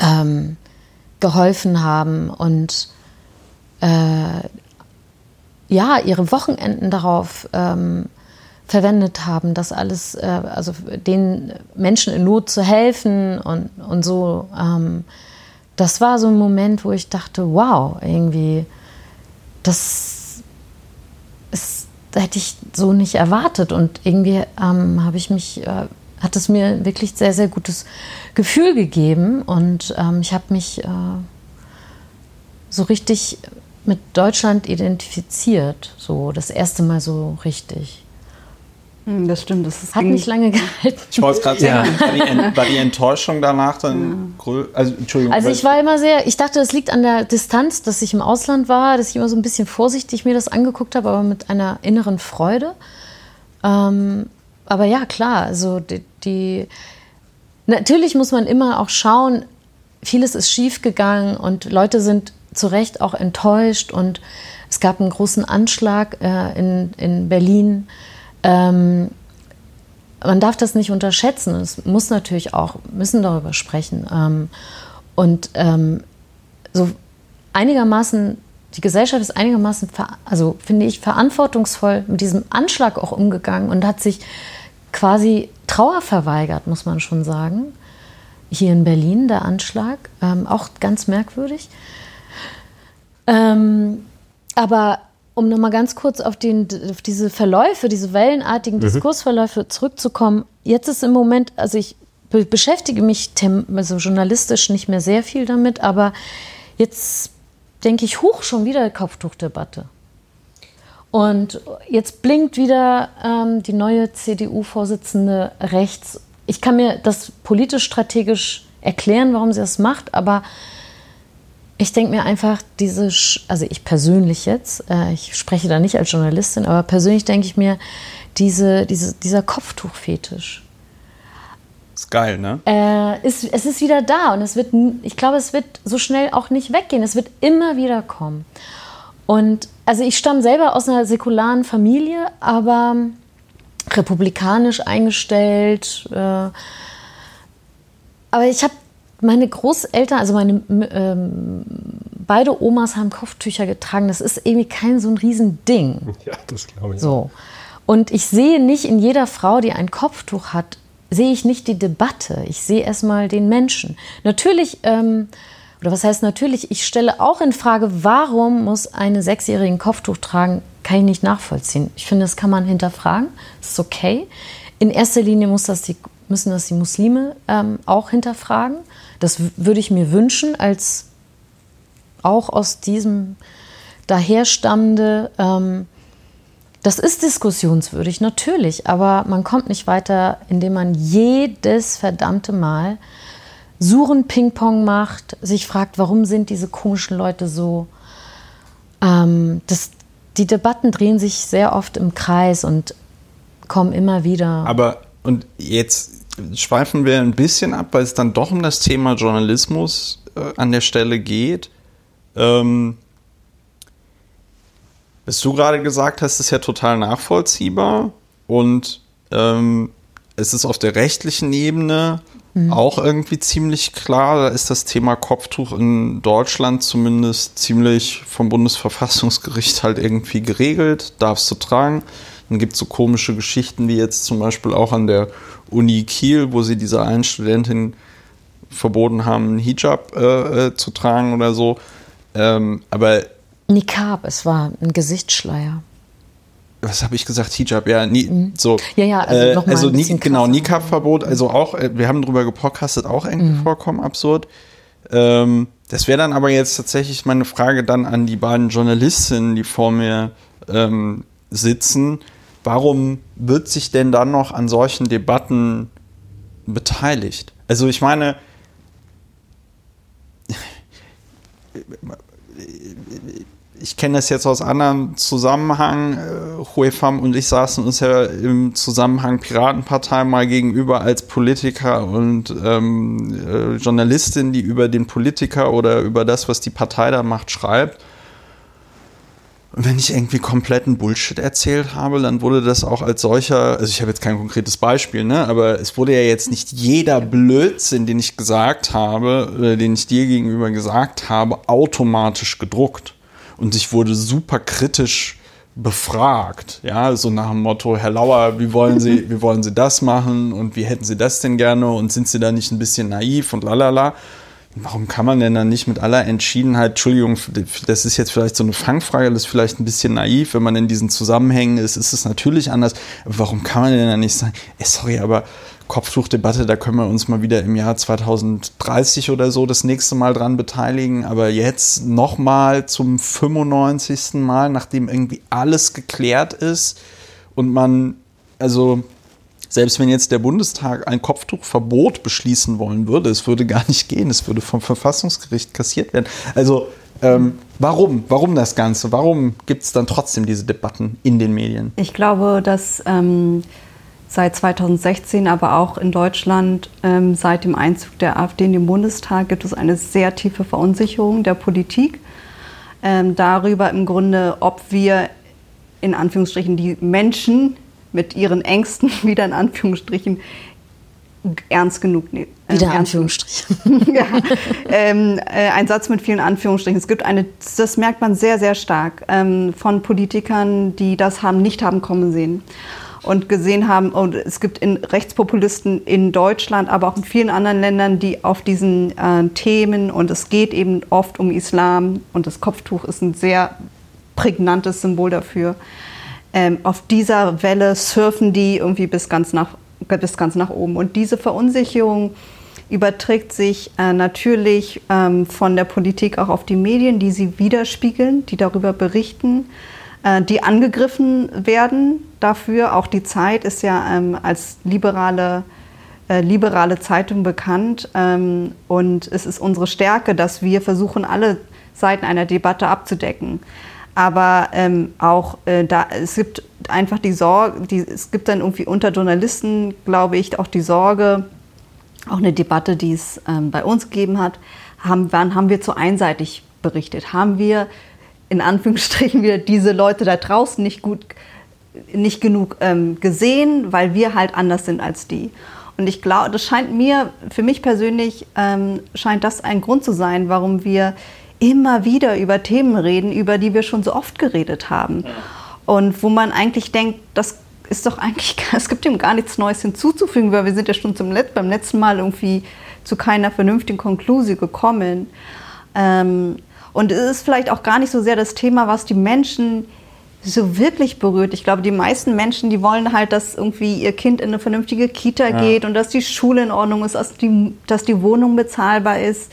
ähm, geholfen haben und äh, ja, ihre Wochenenden darauf ähm, verwendet haben, das alles, äh, also den Menschen in Not zu helfen und, und so. Ähm, das war so ein Moment, wo ich dachte, wow, irgendwie, das ist, hätte ich so nicht erwartet. Und irgendwie ähm, habe ich mich, äh, hat es mir wirklich sehr, sehr gutes Gefühl gegeben. Und ähm, ich habe mich äh, so richtig mit Deutschland identifiziert. So das erste Mal so richtig. Hm, das stimmt. Das Hat nicht lange (laughs) gehalten. Ich wollte es gerade sagen, ja. war, die war, die Enttäuschung danach dann ja. Also, Entschuldigung. Also ich war immer sehr, ich dachte, das liegt an der Distanz, dass ich im Ausland war, dass ich immer so ein bisschen vorsichtig mir das angeguckt habe, aber mit einer inneren Freude. Ähm, aber ja, klar, also die, die, natürlich muss man immer auch schauen, vieles ist schiefgegangen und Leute sind zu Recht auch enttäuscht und es gab einen großen Anschlag äh, in, in Berlin ähm, man darf das nicht unterschätzen. Es muss natürlich auch, müssen darüber sprechen. Ähm, und ähm, so einigermaßen die Gesellschaft ist einigermaßen, also finde ich, verantwortungsvoll mit diesem Anschlag auch umgegangen und hat sich quasi Trauer verweigert, muss man schon sagen. Hier in Berlin der Anschlag, ähm, auch ganz merkwürdig. Ähm, aber um nochmal ganz kurz auf, den, auf, diese Verläufe, diese wellenartigen mhm. Diskursverläufe zurückzukommen, jetzt ist im Moment, also ich be beschäftige mich also journalistisch nicht mehr sehr viel damit, aber jetzt denke ich, hoch schon wieder Kopftuchdebatte. Und jetzt blinkt wieder ähm, die neue CDU-Vorsitzende rechts. Ich kann mir das politisch-strategisch erklären, warum sie das macht, aber ich denke mir einfach, diese, also ich persönlich jetzt, äh, ich spreche da nicht als Journalistin, aber persönlich denke ich mir, diese, diese, dieser Kopftuchfetisch. Ist geil, ne? Äh, ist, es ist wieder da und es wird, ich glaube, es wird so schnell auch nicht weggehen. Es wird immer wieder kommen. Und also ich stamme selber aus einer säkularen Familie, aber republikanisch eingestellt. Äh, aber ich habe meine Großeltern, also meine ähm, beide Omas haben Kopftücher getragen. Das ist irgendwie kein so ein Riesending. Ja, das glaube ich. So. Und ich sehe nicht in jeder Frau, die ein Kopftuch hat, sehe ich nicht die Debatte. Ich sehe erstmal den Menschen. Natürlich, ähm, oder was heißt natürlich, ich stelle auch in Frage, warum muss eine Sechsjährige ein Kopftuch tragen, kann ich nicht nachvollziehen. Ich finde, das kann man hinterfragen. Das ist okay. In erster Linie muss das die, müssen das die Muslime ähm, auch hinterfragen. Das würde ich mir wünschen, als auch aus diesem daherstammende, ähm, das ist diskussionswürdig, natürlich, aber man kommt nicht weiter, indem man jedes verdammte Mal Suchen Ping-Pong macht, sich fragt, warum sind diese komischen Leute so. Ähm, das, die Debatten drehen sich sehr oft im Kreis und kommen immer wieder. Aber und jetzt schweifen wir ein bisschen ab, weil es dann doch um das Thema Journalismus äh, an der Stelle geht. Ähm, was du gerade gesagt hast, ist ja total nachvollziehbar und ähm, es ist auf der rechtlichen Ebene mhm. auch irgendwie ziemlich klar. Da ist das Thema Kopftuch in Deutschland zumindest ziemlich vom Bundesverfassungsgericht halt irgendwie geregelt, darfst du tragen. Dann gibt es so komische Geschichten wie jetzt zum Beispiel auch an der Uni Kiel, wo sie dieser einen Studentin verboten haben, einen Hijab äh, äh, zu tragen oder so. Ähm, aber. Nikab, es war ein Gesichtsschleier. Was habe ich gesagt? Hijab, ja, nie, mhm. so. Ja, ja, also, äh, nochmal also nie, genau, Nikab-Verbot, also auch, äh, wir haben drüber gepodcastet, auch irgendwie mhm. vollkommen absurd. Ähm, das wäre dann aber jetzt tatsächlich meine Frage dann an die beiden Journalistinnen, die vor mir ähm, sitzen warum wird sich denn dann noch an solchen Debatten beteiligt? Also ich meine, (laughs) ich kenne das jetzt aus anderem Zusammenhang. Huefam und ich saßen uns ja im Zusammenhang Piratenpartei mal gegenüber als Politiker und ähm, äh, Journalistin, die über den Politiker oder über das, was die Partei da macht, schreibt. Wenn ich irgendwie kompletten Bullshit erzählt habe, dann wurde das auch als solcher, also ich habe jetzt kein konkretes Beispiel, ne, aber es wurde ja jetzt nicht jeder Blödsinn, den ich gesagt habe, oder den ich dir gegenüber gesagt habe, automatisch gedruckt. Und ich wurde super kritisch befragt, ja, so nach dem Motto, Herr Lauer, wie wollen Sie, wie wollen Sie das machen und wie hätten Sie das denn gerne und sind Sie da nicht ein bisschen naiv und lalala. Warum kann man denn dann nicht mit aller Entschiedenheit, Entschuldigung, das ist jetzt vielleicht so eine Fangfrage, das ist vielleicht ein bisschen naiv, wenn man in diesen Zusammenhängen ist, ist es natürlich anders. Warum kann man denn dann nicht sagen, ey, sorry, aber Kopftuchdebatte, da können wir uns mal wieder im Jahr 2030 oder so das nächste Mal dran beteiligen, aber jetzt nochmal zum 95. Mal, nachdem irgendwie alles geklärt ist und man, also selbst wenn jetzt der Bundestag ein Kopftuchverbot beschließen wollen würde, es würde gar nicht gehen, es würde vom Verfassungsgericht kassiert werden. Also ähm, warum? Warum das Ganze? Warum gibt es dann trotzdem diese Debatten in den Medien? Ich glaube, dass ähm, seit 2016, aber auch in Deutschland ähm, seit dem Einzug der AfD in den Bundestag gibt es eine sehr tiefe Verunsicherung der Politik ähm, darüber im Grunde, ob wir in Anführungsstrichen die Menschen mit ihren Ängsten (laughs) wieder in Anführungsstrichen ernst genug nehmen. Wieder Anführungsstrichen. (laughs) ja, ähm, äh, ein Satz mit vielen Anführungsstrichen. Es gibt eine, das merkt man sehr, sehr stark ähm, von Politikern, die das haben nicht haben kommen sehen und gesehen haben, und es gibt in Rechtspopulisten in Deutschland, aber auch in vielen anderen Ländern, die auf diesen äh, Themen, und es geht eben oft um Islam, und das Kopftuch ist ein sehr prägnantes Symbol dafür, ähm, auf dieser Welle surfen die irgendwie bis ganz nach, bis ganz nach oben. Und diese Verunsicherung überträgt sich äh, natürlich ähm, von der Politik auch auf die Medien, die sie widerspiegeln, die darüber berichten, äh, die angegriffen werden dafür. Auch die Zeit ist ja ähm, als liberale, äh, liberale Zeitung bekannt. Ähm, und es ist unsere Stärke, dass wir versuchen, alle Seiten einer Debatte abzudecken. Aber ähm, auch äh, da, es gibt einfach die Sorge, die, es gibt dann irgendwie unter Journalisten, glaube ich, auch die Sorge, auch eine Debatte, die es ähm, bei uns gegeben hat, haben, wann haben wir zu einseitig berichtet? Haben wir in Anführungsstrichen wieder diese Leute da draußen nicht gut, nicht genug ähm, gesehen, weil wir halt anders sind als die? Und ich glaube, das scheint mir, für mich persönlich, ähm, scheint das ein Grund zu sein, warum wir immer wieder über Themen reden, über die wir schon so oft geredet haben. Und wo man eigentlich denkt, das ist doch eigentlich, (laughs) es gibt ihm gar nichts Neues hinzuzufügen, weil wir sind ja schon zum Let beim letzten Mal irgendwie zu keiner vernünftigen Konklusion gekommen. Ähm, und es ist vielleicht auch gar nicht so sehr das Thema, was die Menschen so wirklich berührt. Ich glaube, die meisten Menschen, die wollen halt, dass irgendwie ihr Kind in eine vernünftige Kita ja. geht und dass die Schule in Ordnung ist, dass die, dass die Wohnung bezahlbar ist.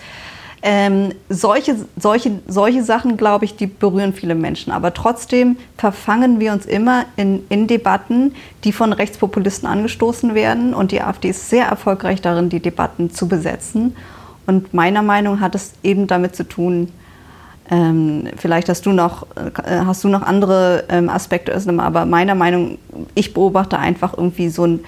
Ähm, solche, solche, solche Sachen, glaube ich, die berühren viele Menschen. Aber trotzdem verfangen wir uns immer in, in Debatten, die von Rechtspopulisten angestoßen werden. Und die AfD ist sehr erfolgreich darin, die Debatten zu besetzen. Und meiner Meinung hat es eben damit zu tun, ähm, vielleicht hast du noch, äh, hast du noch andere ähm, Aspekte, aber meiner Meinung, ich beobachte einfach irgendwie so ein,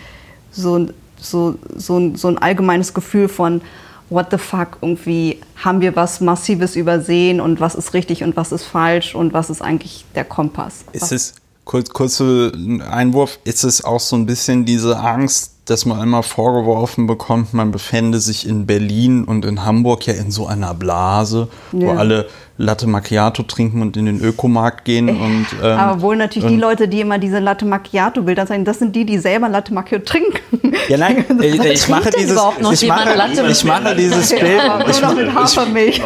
so, so, so, so ein allgemeines Gefühl von, what the fuck, irgendwie haben wir was Massives übersehen und was ist richtig und was ist falsch und was ist eigentlich der Kompass. Ist es, kurz, kurzer Einwurf, ist es auch so ein bisschen diese Angst, dass man einmal vorgeworfen bekommt, man befände sich in Berlin und in Hamburg ja in so einer Blase, ja. wo alle Latte Macchiato trinken und in den Ökomarkt gehen. Und, ähm, Aber wohl natürlich die Leute, die immer diese Latte Macchiato-Bilder zeigen, das sind die, die selber Latte Macchiato trinken. Ja, nein, (laughs) ich, ich mache dieses, ich mache, ich mache dieses Bild. Ja, ich, noch mit Hafermilch. (laughs)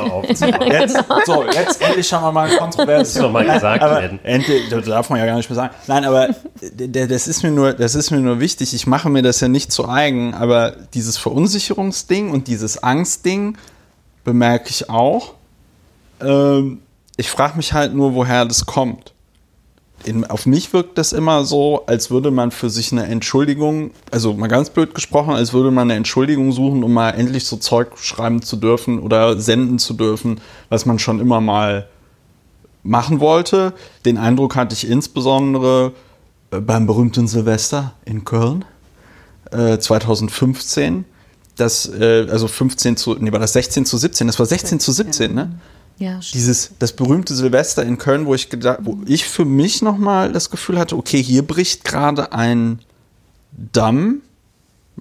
Jetzt, so, jetzt endlich haben wir mal ein kontroverses. Das mal gesagt aber Endlich, das darf man ja gar nicht mehr sagen. Nein, aber das ist mir nur, das ist mir nur wichtig. Ich mache mir das ja nicht zu eigen, aber dieses Verunsicherungsding und dieses Angstding bemerke ich auch. Ähm, ich frage mich halt nur, woher das kommt. In, auf mich wirkt das immer so, als würde man für sich eine Entschuldigung, also mal ganz blöd gesprochen, als würde man eine Entschuldigung suchen, um mal endlich so Zeug schreiben zu dürfen oder senden zu dürfen, was man schon immer mal machen wollte. Den Eindruck hatte ich insbesondere äh, beim berühmten Silvester in Köln äh, 2015. Das, äh, also 15 zu, nee, war das 16 zu 17? Das war 16 zu 17, ne? Ja, Dieses, das berühmte Silvester in Köln, wo ich gedacht, wo ich für mich nochmal das Gefühl hatte, okay, hier bricht gerade ein Damm.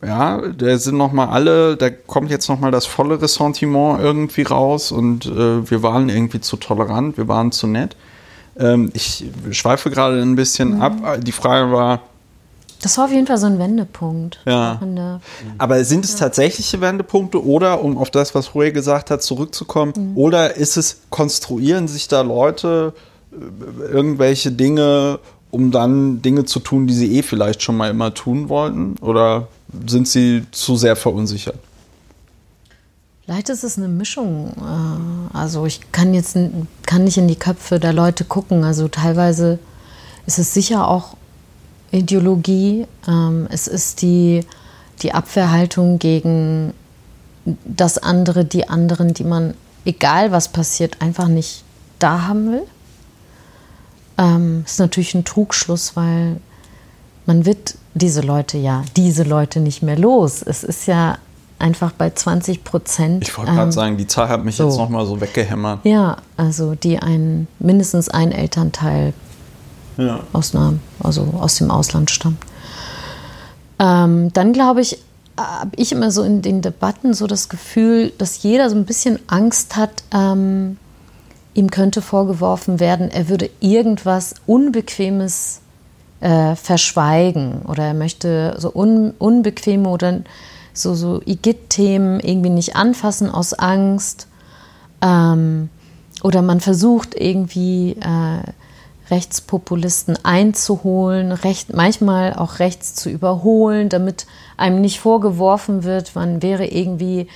Ja, da sind nochmal alle, da kommt jetzt nochmal das volle Ressentiment irgendwie raus und äh, wir waren irgendwie zu tolerant, wir waren zu nett. Ähm, ich schweife gerade ein bisschen mhm. ab. Die Frage war, das war auf jeden Fall so ein Wendepunkt. Ja. Aber sind es tatsächliche Wendepunkte oder, um auf das, was Rui gesagt hat, zurückzukommen, mhm. oder ist es, konstruieren sich da Leute äh, irgendwelche Dinge, um dann Dinge zu tun, die sie eh vielleicht schon mal immer tun wollten? Oder sind sie zu sehr verunsichert? Vielleicht ist es eine Mischung. Äh, also ich kann jetzt kann nicht in die Köpfe der Leute gucken. Also teilweise ist es sicher auch Ideologie. Ähm, es ist die, die Abwehrhaltung gegen das andere, die anderen, die man, egal was passiert, einfach nicht da haben will. Ähm, ist natürlich ein Trugschluss, weil man wird diese Leute ja, diese Leute nicht mehr los. Es ist ja einfach bei 20 Prozent. Ich wollte gerade ähm, sagen, die Zahl hat mich so. jetzt nochmal so weggehämmert. Ja, also die ein, mindestens ein Elternteil ja. aus, einer, also aus dem Ausland stammt. Ähm, dann glaube ich habe ich immer so in den Debatten so das Gefühl, dass jeder so ein bisschen Angst hat, ähm, ihm könnte vorgeworfen werden, er würde irgendwas Unbequemes äh, verschweigen oder er möchte so un, unbequeme oder so, so Igitt-Themen irgendwie nicht anfassen aus Angst. Ähm, oder man versucht irgendwie äh, Rechtspopulisten einzuholen, recht, manchmal auch rechts zu überholen, damit einem nicht vorgeworfen wird, man wäre irgendwie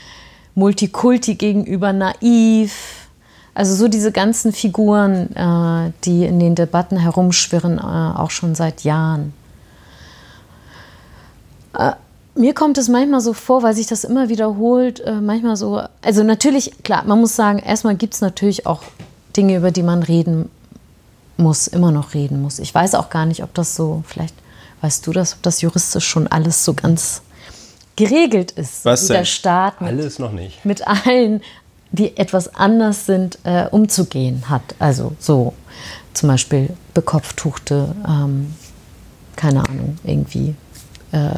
Multikulti gegenüber naiv. Also so diese ganzen Figuren, äh, die in den Debatten herumschwirren, äh, auch schon seit Jahren. Äh, mir kommt es manchmal so vor, weil sich das immer wiederholt, äh, manchmal so, also natürlich, klar, man muss sagen, erstmal gibt es natürlich auch Dinge, über die man reden muss, immer noch reden muss. Ich weiß auch gar nicht, ob das so, vielleicht weißt du das, ob das juristisch schon alles so ganz geregelt ist, Was wie denn? der Staat mit, Alles noch nicht. mit allen, die etwas anders sind, äh, umzugehen hat. Also so zum Beispiel bekopftuchte, ähm, keine Ahnung, irgendwie äh,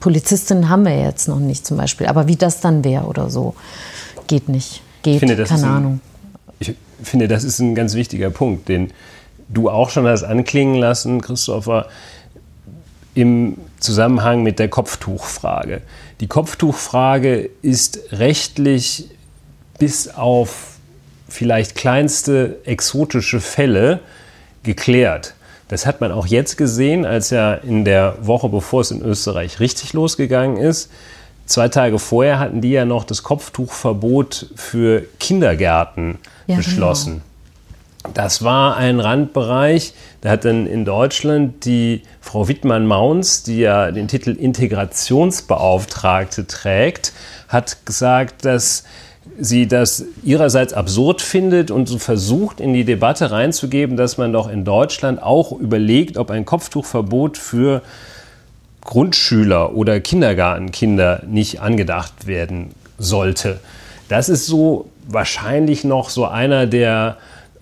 Polizistinnen haben wir jetzt noch nicht zum Beispiel, aber wie das dann wäre oder so, geht nicht. Geht, finde, das keine ist ein- Ahnung. Ich finde, das ist ein ganz wichtiger Punkt, den du auch schon hast anklingen lassen, Christopher, im Zusammenhang mit der Kopftuchfrage. Die Kopftuchfrage ist rechtlich bis auf vielleicht kleinste exotische Fälle geklärt. Das hat man auch jetzt gesehen, als ja in der Woche, bevor es in Österreich richtig losgegangen ist, zwei Tage vorher hatten die ja noch das Kopftuchverbot für Kindergärten Ja, beschlossen. Das war ein Randbereich. Da hat dann in Deutschland die Frau Wittmann-Mauns, die ja den Titel Integrationsbeauftragte trägt, hat gesagt, dass sie das ihrerseits absurd findet und so versucht, in die Debatte reinzugeben, dass man doch in Deutschland auch überlegt, ob ein Kopftuchverbot für Grundschüler oder Kindergartenkinder nicht angedacht werden sollte. Das ist so wahrscheinlich noch so einer der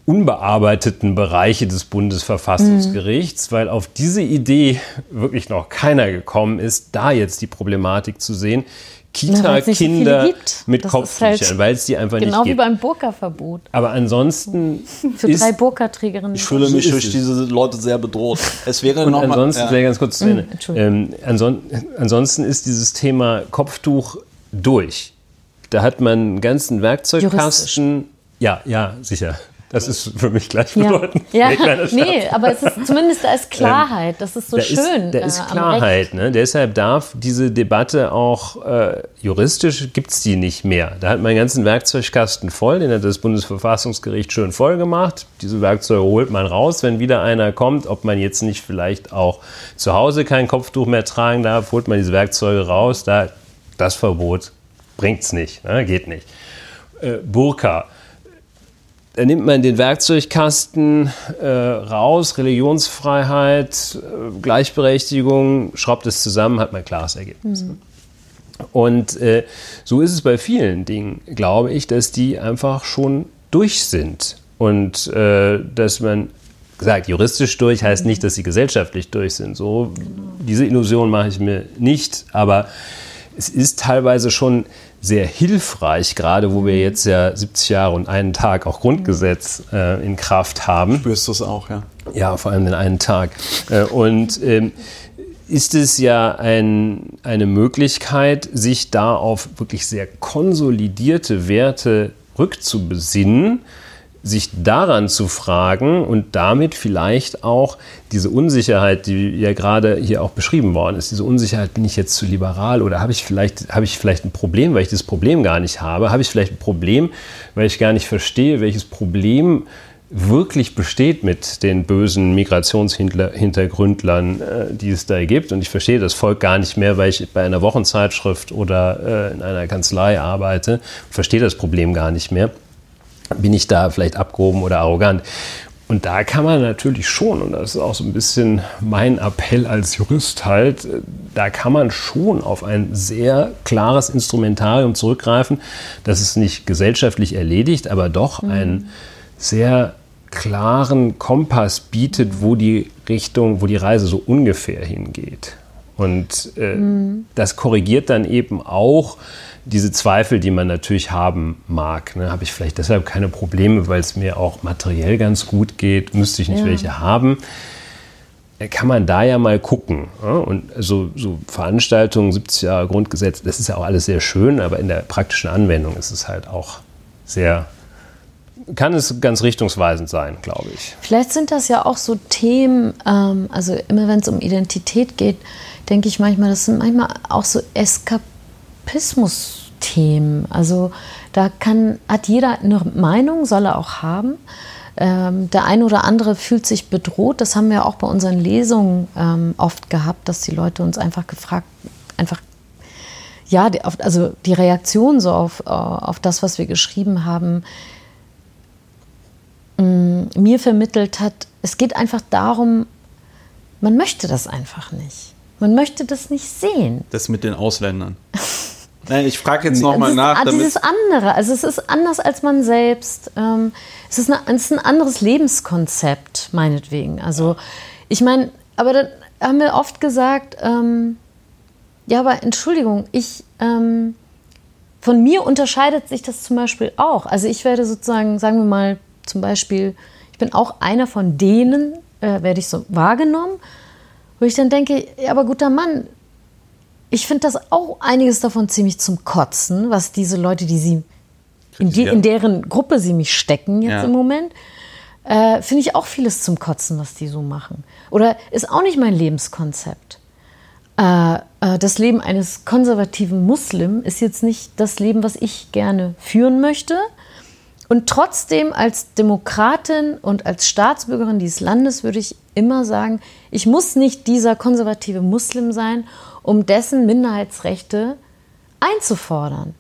unbearbeiteten Bereiche des Bundesverfassungsgerichts, weil auf diese Idee wirklich noch keiner gekommen ist, da jetzt die Problematik zu sehen. So Kita-Kinder gibt. mit Das Kopftüchern, halt weil es die einfach Genau nicht wie gibt. beim Burka-Verbot. Aber ansonsten Für ist drei Burka-Trägerinnen. Ich fühle mich durch es. diese Leute sehr bedroht. Es wäre Und noch mal, ansonsten, ja. sehr ganz kurz zu Ende. Entschuldigung. Ähm, anson ansonsten ist dieses Thema Kopftuch durch. Da hat man einen ganzen Werkzeugkasten. Ja, ja, sicher. Das ist für mich ja, gleichbedeutend. ja. Scherz. nee, aber es ist zumindest da ist Klarheit. Das ist so da schön. Ist, da ist äh. Klarheit. Ne? Deshalb darf diese Debatte auch äh, juristisch gibt es die nicht mehr. Da hat man einen ganzen Werkzeugkasten voll, den hat das Bundesverfassungsgericht schön voll gemacht. Diese Werkzeuge holt man raus, wenn wieder einer kommt, ob man jetzt nicht vielleicht auch zu Hause kein Kopftuch mehr tragen darf, holt man diese Werkzeuge raus. Da, das Verbot bringt es nicht, ne? geht nicht. Äh, Burka da nimmt man den Werkzeugkasten äh, raus, Religionsfreiheit, äh, Gleichberechtigung, schraubt es zusammen, hat man ein klares Ergebnis. Und äh, so ist es bei vielen Dingen, glaube ich, dass die einfach schon durch sind. Und äh, dass man gesagt, juristisch durch heißt nicht, dass sie gesellschaftlich durch sind. So, diese Illusion mache ich mir nicht, aber es ist teilweise schon sehr hilfreich, gerade wo wir jetzt ja 70 Jahre und einen Tag auch Grundgesetz äh, in Kraft haben. Spürst du es auch, ja. Ja, vor allem den einen Tag. Äh, Und ähm, ist es ja ein, eine Möglichkeit, sich da auf wirklich sehr konsolidierte Werte rückzubesinnen, sich daran zu fragen und damit vielleicht auch diese Unsicherheit, die ja gerade hier auch beschrieben worden ist, diese Unsicherheit, bin ich jetzt zu liberal oder habe ich vielleicht, habe ich vielleicht ein Problem, weil ich das Problem gar nicht habe? Habe ich vielleicht ein Problem, weil ich gar nicht verstehe, welches Problem wirklich besteht mit den bösen Migrationshintergründlern, äh, die es da gibt. Und ich verstehe das Volk gar nicht mehr, weil ich bei einer Wochenzeitschrift oder äh, in einer Kanzlei arbeite verstehe das Problem gar nicht mehr. Bin ich da vielleicht abgehoben oder arrogant? Und da kann man natürlich schon, und das ist auch so ein bisschen mein Appell als Jurist halt, da kann man schon auf ein sehr klares Instrumentarium zurückgreifen, das es nicht gesellschaftlich erledigt, aber doch einen sehr klaren Kompass bietet, wo die Richtung, wo die Reise so ungefähr hingeht. Und äh, mhm. das korrigiert dann eben auch diese Zweifel, die man natürlich haben mag. Ne? Habe ich vielleicht deshalb keine Probleme, weil es mir auch materiell ganz gut geht, müsste ich nicht ja. welche haben. Äh, kann man da ja mal gucken. Ja? Und so, so Veranstaltungen, 70 Jahre Grundgesetz, das ist ja auch alles sehr schön, aber in der praktischen Anwendung ist es halt auch sehr kann es ganz richtungsweisend sein, glaube ich. Vielleicht sind das ja auch so Themen, ähm, also immer wenn es um Identität geht, denke ich manchmal, das sind manchmal auch so Eskapismus-Themen. Also da kann, hat jeder eine Meinung, soll er auch haben. Ähm, der eine oder andere fühlt sich bedroht. Das haben wir auch bei unseren Lesungen ähm, oft gehabt, dass die Leute uns einfach gefragt, einfach ja, die, also die Reaktion so auf, äh, auf das, was wir geschrieben haben, mm, mir vermittelt hat, es geht einfach darum, man möchte das einfach nicht. Man möchte das nicht sehen. Das mit den Ausländern. (laughs) Nein, ich frage jetzt nochmal nach. Das ist andere. Also es ist anders als man selbst. Ähm, es, ist eine, es ist ein anderes Lebenskonzept, meinetwegen. Also ich meine, aber dann haben wir oft gesagt, ähm, ja, aber Entschuldigung, ich, ähm, von mir unterscheidet sich das zum Beispiel auch. Also ich werde sozusagen, sagen wir mal zum Beispiel, ich bin auch einer von denen, äh, werde ich so wahrgenommen, wo ich dann denke, ja, aber guter Mann, ich finde das auch einiges davon ziemlich zum Kotzen, was diese Leute, die sie, in, die, in deren Gruppe sie mich stecken jetzt ja. im Moment, äh, finde ich auch vieles zum Kotzen, was die so machen. Oder ist auch nicht mein Lebenskonzept. Äh, äh, das Leben eines konservativen Muslim ist jetzt nicht das Leben, was ich gerne führen möchte. Und trotzdem als Demokratin und als Staatsbürgerin dieses Landes würde ich immer sagen, ich muss nicht dieser konservative Muslim sein, um dessen Minderheitsrechte einzufordern.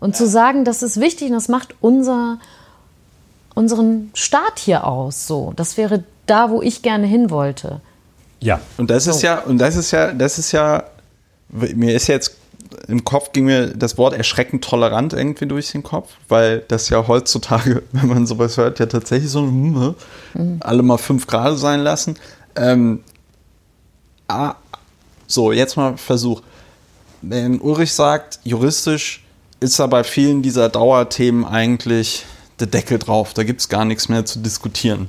Und ja. zu sagen, das ist wichtig und das macht unser, unseren Staat hier aus. So, das wäre da, wo ich gerne hin wollte. Ja. Und das ist ja, und das ist ja, das ist ja, mir ist jetzt im Kopf ging mir das Wort erschreckend tolerant irgendwie durch den Kopf, weil das ja heutzutage, (laughs) wenn man sowas hört, ja tatsächlich so hm, mhm. alle mal fünf Grad sein lassen. Ähm, so, jetzt mal Versuch. Wenn Ulrich sagt, juristisch ist da bei vielen dieser Dauerthemen eigentlich der Deckel drauf, da gibt es gar nichts mehr zu diskutieren.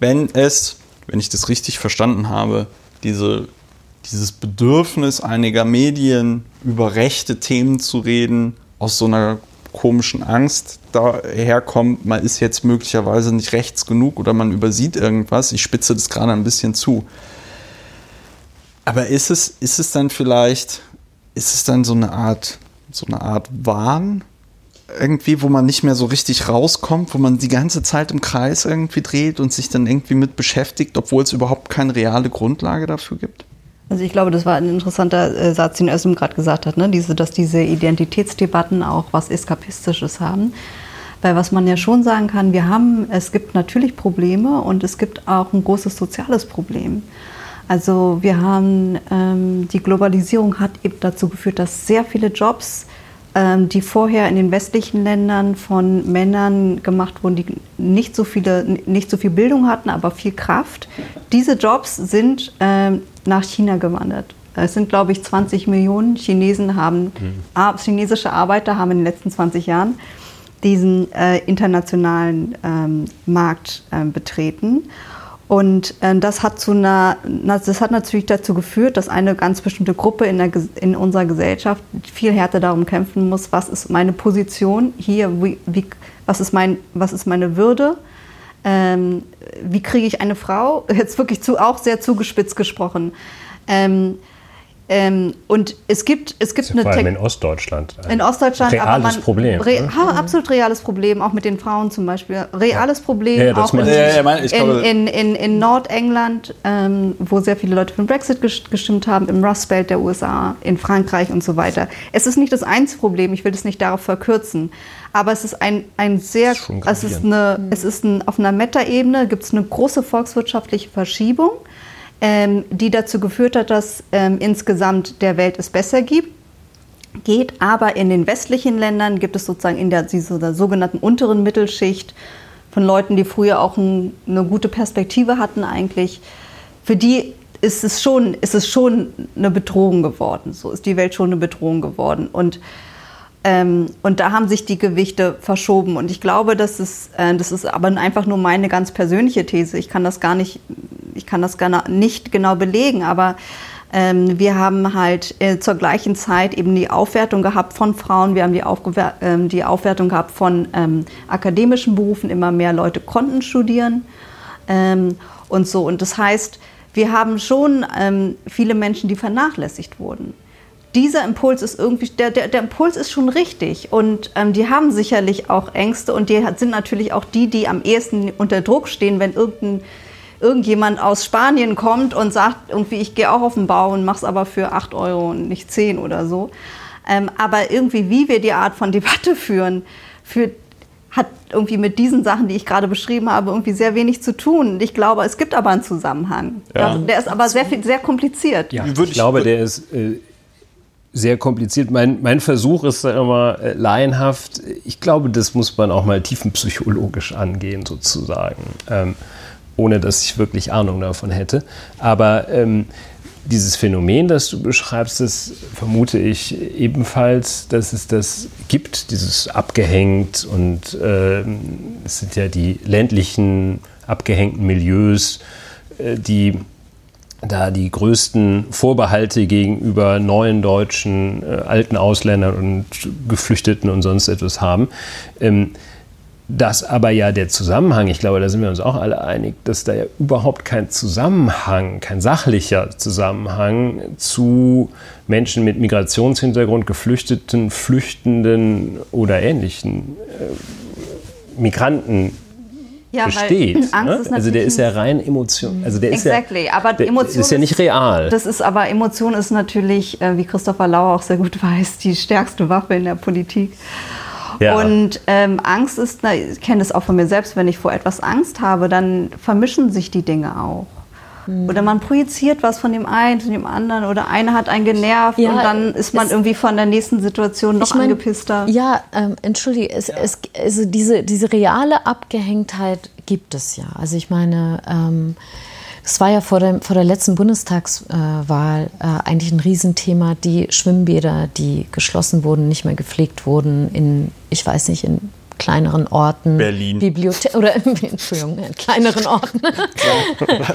Wenn es, wenn ich das richtig verstanden habe, diese dieses Bedürfnis einiger Medien über rechte Themen zu reden, aus so einer komischen Angst daherkommt, man ist jetzt möglicherweise nicht rechts genug oder man übersieht irgendwas. Ich spitze das gerade ein bisschen zu. Aber ist es, ist es dann vielleicht, ist es dann so eine Art, so eine Art Wahn? Irgendwie, wo man nicht mehr so richtig rauskommt, wo man die ganze Zeit im Kreis irgendwie dreht und sich dann irgendwie mit beschäftigt, obwohl es überhaupt keine reale Grundlage dafür gibt? Also ich glaube, das war ein interessanter äh, Satz, den Özlem gerade gesagt hat, ne? diese, dass diese Identitätsdebatten auch was Eskapistisches haben. Weil was man ja schon sagen kann, wir haben, es gibt natürlich Probleme und es gibt auch ein großes soziales Problem. Also wir haben, ähm, die Globalisierung hat eben dazu geführt, dass sehr viele Jobs ähm, die vorher in den westlichen Ländern von Männern gemacht wurden, die nicht so, viele, nicht so viel Bildung hatten, aber viel Kraft. Diese Jobs sind ähm, nach China gewandert. Es sind, glaube ich, 20 Millionen Chinesen haben, mhm. chinesische Arbeiter haben in den letzten 20 Jahren diesen äh, internationalen ähm, Markt äh, betreten. Und äh, das, hat zu einer, das hat natürlich dazu geführt, dass eine ganz bestimmte Gruppe in, der, in unserer Gesellschaft viel härter darum kämpfen muss, was ist meine Position hier, wie, wie, was, ist mein, was ist meine Würde, ähm, wie kriege ich eine Frau, (laughs) jetzt wirklich zu, auch sehr zugespitzt gesprochen. Ähm, ähm, und es gibt, es gibt ja eine. Vor allem in Ostdeutschland. In Ostdeutschland. Reales man, Problem. Re, ne? ha, absolut reales Problem, auch mit den Frauen zum Beispiel. Reales Problem ja, auch in, in, in, in, in Nordengland, ähm, wo sehr viele Leute für den Brexit gestimmt haben, im Rust Belt der USA, in Frankreich und so weiter. Es ist nicht das einzige Problem, ich will das nicht darauf verkürzen. Aber es ist ein, ein sehr, es ist, eine, es ist ein, auf einer Meta-Ebene gibt es eine große volkswirtschaftliche Verschiebung ähm, die dazu geführt hat, dass ähm, insgesamt der Welt es besser gibt. Geht, aber in den westlichen Ländern gibt es sozusagen in der, dieser sogenannten unteren Mittelschicht von Leuten, die früher auch ein, eine gute Perspektive hatten eigentlich, für die ist es schon, ist es schon eine Bedrohung geworden. So ist die Welt schon eine Bedrohung geworden. Und, ähm, und da haben sich die Gewichte verschoben. Und ich glaube, das ist, äh, das ist aber einfach nur meine ganz persönliche These. Ich kann das gar nicht, ich kann das gar nicht genau belegen, aber ähm, wir haben halt äh, zur gleichen Zeit eben die Aufwertung gehabt von Frauen. Wir haben die, äh, die Aufwertung gehabt von ähm, akademischen Berufen. Immer mehr Leute konnten studieren ähm, und so. Und das heißt, wir haben schon ähm, viele Menschen, die vernachlässigt wurden. Dieser Impuls ist irgendwie, der, der, der Impuls ist schon richtig und ähm, die haben sicherlich auch Ängste und die sind natürlich auch die, die am ehesten unter Druck stehen, wenn irgendein, irgendjemand aus Spanien kommt und sagt, irgendwie, ich gehe auch auf den Bau und mach's aber für 8 Euro und nicht 10 oder so. Ähm, aber irgendwie, wie wir die Art von (laughs) Debatte führen, führt hat irgendwie mit diesen Sachen, die ich gerade beschrieben habe, irgendwie sehr wenig zu tun. Ich glaube, es gibt aber einen Zusammenhang. Ja. Der ist aber sehr, viel, sehr kompliziert. Ja, ich glaube, der ist äh, sehr kompliziert. Mein, mein Versuch ist da immer äh, laienhaft. Ich glaube, das muss man auch mal tiefenpsychologisch angehen, sozusagen. Ähm, ohne dass ich wirklich Ahnung davon hätte. Aber ähm, dieses Phänomen, das du beschreibst, das vermute ich ebenfalls, dass es das gibt, dieses abgehängt und äh, es sind ja die ländlichen abgehängten Milieus, äh, die da die größten Vorbehalte gegenüber neuen Deutschen, äh, alten Ausländern und Geflüchteten und sonst etwas haben. Ähm, dass aber ja der Zusammenhang, ich glaube, da sind wir uns auch alle einig, dass da ja überhaupt kein Zusammenhang, kein sachlicher Zusammenhang zu Menschen mit Migrationshintergrund, Geflüchteten, Flüchtenden oder ähnlichen äh, Migranten ja, besteht. Ne? also der ist ja rein Emotion. Also der exactly. ist ja, aber Emotion ist ja nicht real. Das ist aber Emotion ist natürlich, äh, wie Christopher Lauer auch sehr gut (laughs) weiß, die stärkste Waffe in der Politik. Ja. Und ähm, Angst ist, na, ich kenne das auch von mir selbst, wenn ich vor etwas Angst habe, dann vermischen sich die Dinge auch. Mhm. Oder man projiziert was von dem einen zu dem anderen oder einer hat einen genervt ja, und dann ist man irgendwie von der nächsten Situation noch ich mein, angepisster. Ja, ähm, entschuldige, es, ja. Es, also diese, diese reale Abgehängtheit gibt es ja. Also ich meine, ähm, es war ja vor, dem, vor der letzten Bundestagswahl äh, eigentlich ein Riesenthema, die Schwimmbäder, die geschlossen wurden, nicht mehr gepflegt wurden, in, ich weiß nicht, in kleineren Orten. Berlin. Bibliothek oder (laughs) Entschuldigung, in kleineren Orten.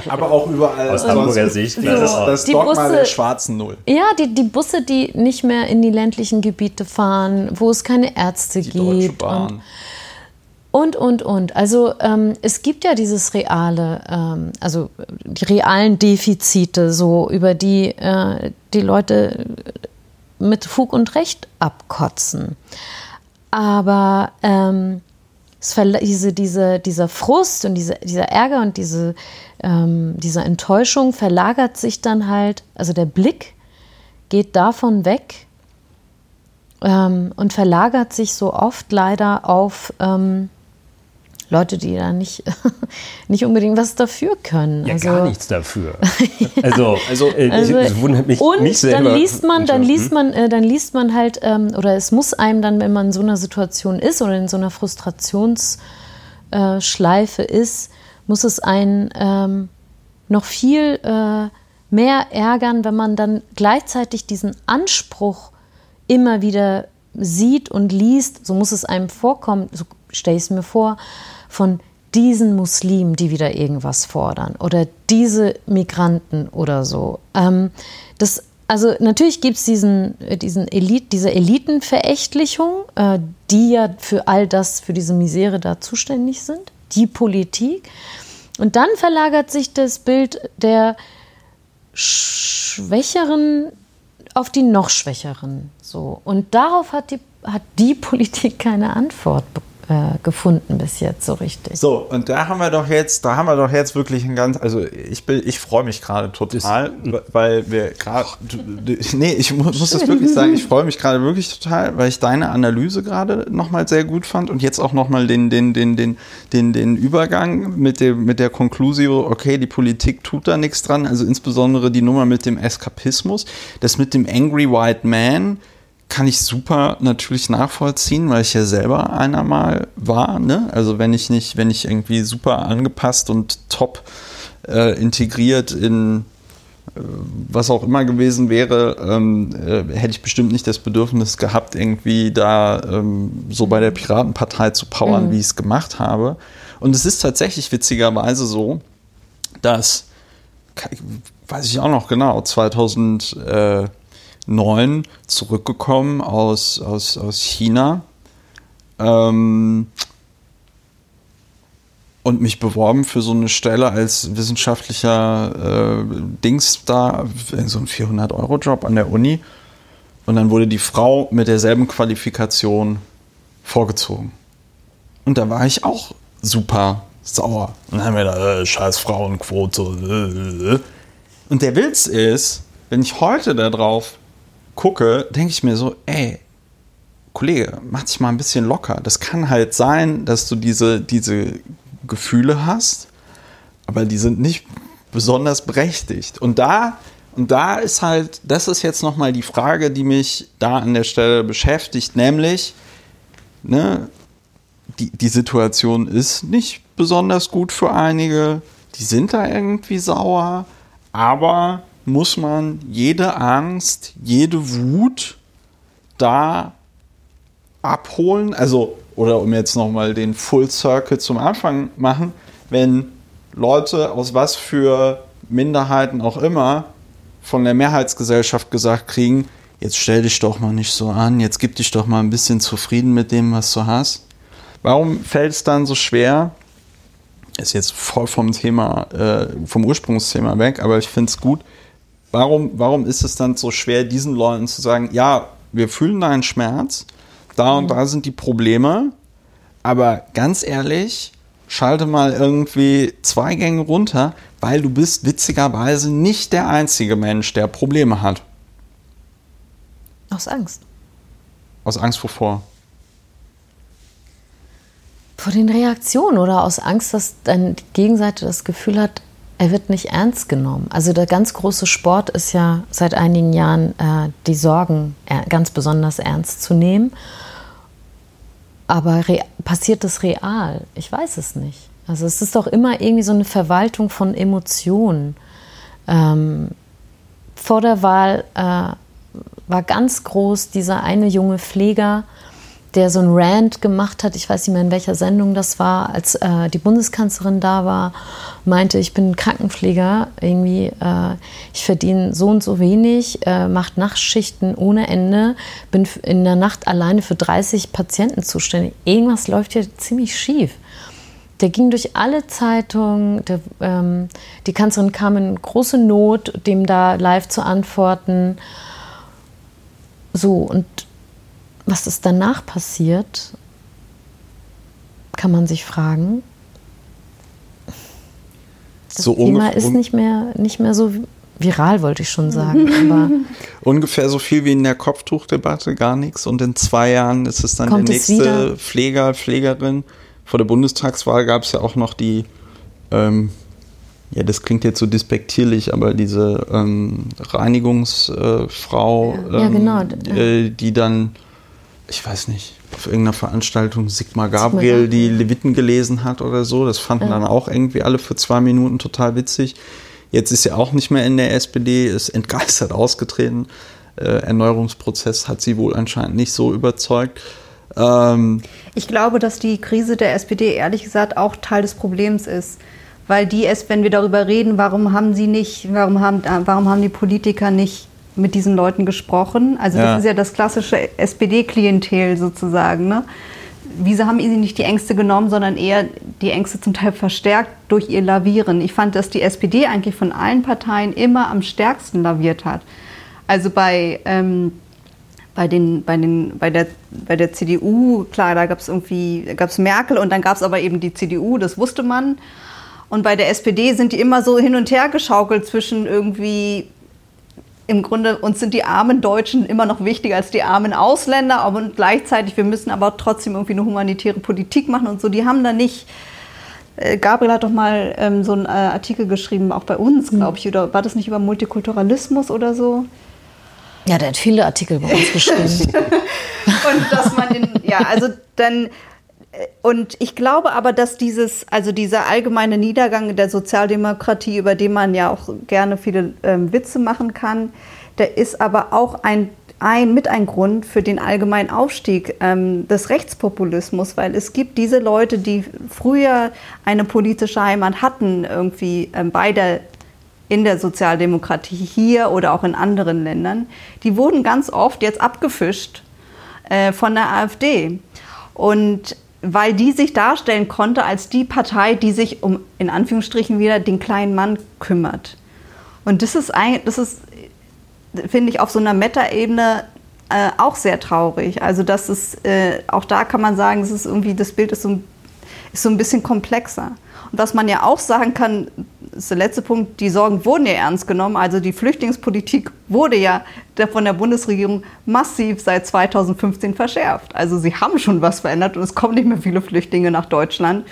Aber auch überall. Aus Hamburger Sicht. Das, das die Dogma Busse, der schwarzen Null. Ja, die, die Busse, die nicht mehr in die ländlichen Gebiete fahren, wo es keine Ärzte die gibt. Deutsche Bahn. Und, und, und, und. Also ähm, es gibt ja dieses reale, ähm, also die realen Defizite, so über die äh, die Leute mit Fug und Recht abkotzen. Aber ähm, diese, diese, dieser Frust und diese, dieser Ärger und diese, ähm, diese Enttäuschung verlagert sich dann halt, also der Blick geht davon weg ähm, und verlagert sich so oft leider auf ähm, Leute, die da nicht, (laughs) nicht unbedingt was dafür können. Ja, also, gar nichts dafür. Also, (laughs) also, äh, also ich, wundert mich, und mich selber. dann liest man, dann liest man, äh, dann liest man halt, ähm, oder es muss einem dann, wenn man in so einer Situation ist oder in so einer Frustrationsschleife äh, ist, muss es einen ähm, noch viel äh, mehr ärgern, wenn man dann gleichzeitig diesen Anspruch immer wieder sieht und liest, so muss es einem vorkommen, so stelle ich es mir vor, von diesen Muslimen, die wieder irgendwas fordern oder diese Migranten oder so. Ähm, das, also natürlich gibt es diesen, diesen Elit, diese Elitenverächtlichung, äh, die ja für all das, für diese Misere da zuständig sind, die Politik. Und dann verlagert sich das Bild der Schwächeren auf die noch Schwächeren. So. Und darauf hat die, hat die Politik keine Antwort bekommen äh, gefunden bis jetzt so richtig. So, und da haben wir doch jetzt, da haben wir doch jetzt wirklich ein ganz, also ich bin, ich freue mich gerade total, weil wir gerade, nee, ich muss, muss das wirklich sagen, ich freue mich gerade wirklich total, weil ich deine Analyse gerade nochmal sehr gut fand und jetzt auch nochmal den, den, den, den, den, den Übergang mit, dem, mit der Konklusio, okay, die Politik tut da nichts dran, also insbesondere die Nummer mit dem Eskapismus, das mit dem Angry White Man, kann ich super natürlich nachvollziehen, weil ich ja selber einer mal war. Ne? Also wenn ich nicht, wenn ich irgendwie super angepasst und top äh, integriert in was auch immer gewesen wäre, ähm, äh, hätte ich bestimmt nicht das Bedürfnis gehabt, irgendwie da ähm, so bei der Piratenpartei zu powern, mhm. wie ich es gemacht habe. Und es ist tatsächlich witzigerweise so, dass, weiß ich auch noch genau, 2009 zurückgekommen aus, aus, aus China. Ähm, und mich beworben für so eine Stelle als wissenschaftlicher äh, Dings da, so ein 400-Euro-Job an der Uni. Und dann wurde die Frau mit derselben Qualifikation vorgezogen. Und da war ich auch super sauer. Und dann haben wir da, äh, scheiß Frauenquote. Äh, äh. Und der Witz ist, wenn ich heute da drauf gucke, denke ich mir so, ey, Kollege, mach dich mal ein bisschen locker. Das kann halt sein, dass du diese, diese Gefühle hast, aber die sind nicht besonders berechtigt. Und da, und da ist halt, das ist jetzt nochmal die Frage, die mich da an der Stelle beschäftigt, nämlich, ne, die, die Situation ist nicht besonders gut für einige, die sind da irgendwie sauer, aber muss man jede Angst, jede Wut da abholen? Also oder um jetzt nochmal den Full Circle zum Anfang machen, wenn Leute aus was für Minderheiten auch immer von der Mehrheitsgesellschaft gesagt kriegen, jetzt stell dich doch mal nicht so an, jetzt gib dich doch mal ein bisschen zufrieden mit dem, was du hast. Warum fällt es dann so schwer? Ist jetzt voll vom Thema, äh, vom Ursprungsthema weg, aber ich finde es gut. Warum, warum ist es dann so schwer, diesen Leuten zu sagen, ja, wir fühlen deinen Schmerz, da und da sind die Probleme. Aber ganz ehrlich, schalte mal irgendwie zwei Gänge runter, weil du bist witzigerweise nicht der einzige Mensch, der Probleme hat. Aus Angst. Aus Angst wovor? Vor den Reaktionen oder aus Angst, dass deine Gegenseite das Gefühl hat, er wird nicht ernst genommen. Also der ganz große Sport ist ja seit einigen Jahren, äh, die Sorgen ganz besonders ernst zu nehmen. Aber passiert das real? Ich weiß es nicht. Also es ist doch immer irgendwie so eine Verwaltung von Emotionen. Ähm, vor der Wahl äh, war ganz groß dieser eine junge Pfleger, der so ein Rant gemacht hat, ich weiß nicht mehr in welcher Sendung das war, als äh, die Bundeskanzlerin da war, meinte, ich bin Krankenpfleger, irgendwie, äh, ich verdiene so und so wenig, äh, macht Nachtschichten ohne Ende, bin in der Nacht alleine für 30 Patienten zuständig. Irgendwas läuft hier ziemlich schief. Der ging durch alle Zeitungen, der, ähm, die Kanzlerin kam in große Not, dem da live zu antworten. So, und was ist danach passiert, kann man sich fragen. Das so Thema ist nicht mehr, nicht mehr so viral, wollte ich schon sagen. (laughs) Aber ungefähr so viel wie in der Kopftuchdebatte, gar nichts. Und in zwei Jahren ist es dann der nächste Pfleger, Pflegerin. Vor der Bundestagswahl gab es ja auch noch die, ähm, ja, das klingt jetzt so despektierlich, aber diese ähm, Reinigungsfrau, äh, ja, ja, genau. äh, die dann ich weiß nicht, auf irgendeiner Veranstaltung Sigmar Gabriel Sigmar die Leviten gelesen hat oder so. Das fanden ja. dann auch irgendwie alle für zwei Minuten total witzig. Jetzt ist sie auch nicht mehr in der SPD, ist entgeistert ausgetreten. Äh, Erneuerungsprozess hat sie wohl anscheinend nicht so überzeugt. Ähm ich glaube, dass die Krise der SPD ehrlich gesagt auch Teil des Problems ist. Weil die es, wenn wir darüber reden, warum haben sie nicht, warum haben, warum haben die Politiker nicht mit diesen Leuten gesprochen. Also ja. das ist ja das klassische SPD-Klientel sozusagen. Ne? Wieso haben sie nicht die Ängste genommen, sondern eher die Ängste zum Teil verstärkt durch ihr Lavieren? Ich fand, dass die SPD eigentlich von allen Parteien immer am stärksten laviert hat. Also bei, ähm, bei, den, bei, den, bei, der, bei der CDU, klar, da gab es irgendwie gab's Merkel und dann gab es aber eben die CDU, das wusste man. Und bei der SPD sind die immer so hin und her geschaukelt zwischen irgendwie im Grunde uns sind die armen Deutschen immer noch wichtiger als die armen Ausländer, aber gleichzeitig, wir müssen aber trotzdem irgendwie eine humanitäre Politik machen und so. Die haben da nicht. Äh, Gabriel hat doch mal ähm, so einen äh, Artikel geschrieben, auch bei uns, hm. glaube ich, oder war das nicht über Multikulturalismus oder so? Ja, der hat viele Artikel bei uns geschrieben. (laughs) und dass man den, ja, also dann und ich glaube aber, dass dieses, also dieser allgemeine Niedergang der Sozialdemokratie, über den man ja auch gerne viele ähm, Witze machen kann, der ist aber auch ein, ein, mit ein Grund für den allgemeinen Aufstieg ähm, des Rechtspopulismus, weil es gibt diese Leute, die früher eine politische Heimat hatten, irgendwie ähm, bei in der Sozialdemokratie hier oder auch in anderen Ländern, die wurden ganz oft jetzt abgefischt äh, von der AfD. Und weil die sich darstellen konnte als die Partei, die sich um, in Anführungsstrichen wieder, den kleinen Mann kümmert. Und das ist, das ist finde ich, auf so einer Meta-Ebene äh, auch sehr traurig. Also das ist, äh, auch da kann man sagen, das ist irgendwie, das Bild ist so, ist so ein bisschen komplexer. Und was man ja auch sagen kann, ist der letzte Punkt, die Sorgen wurden ja ernst genommen. Also die Flüchtlingspolitik wurde ja von der Bundesregierung massiv seit 2015 verschärft. Also sie haben schon was verändert und es kommen nicht mehr viele Flüchtlinge nach Deutschland.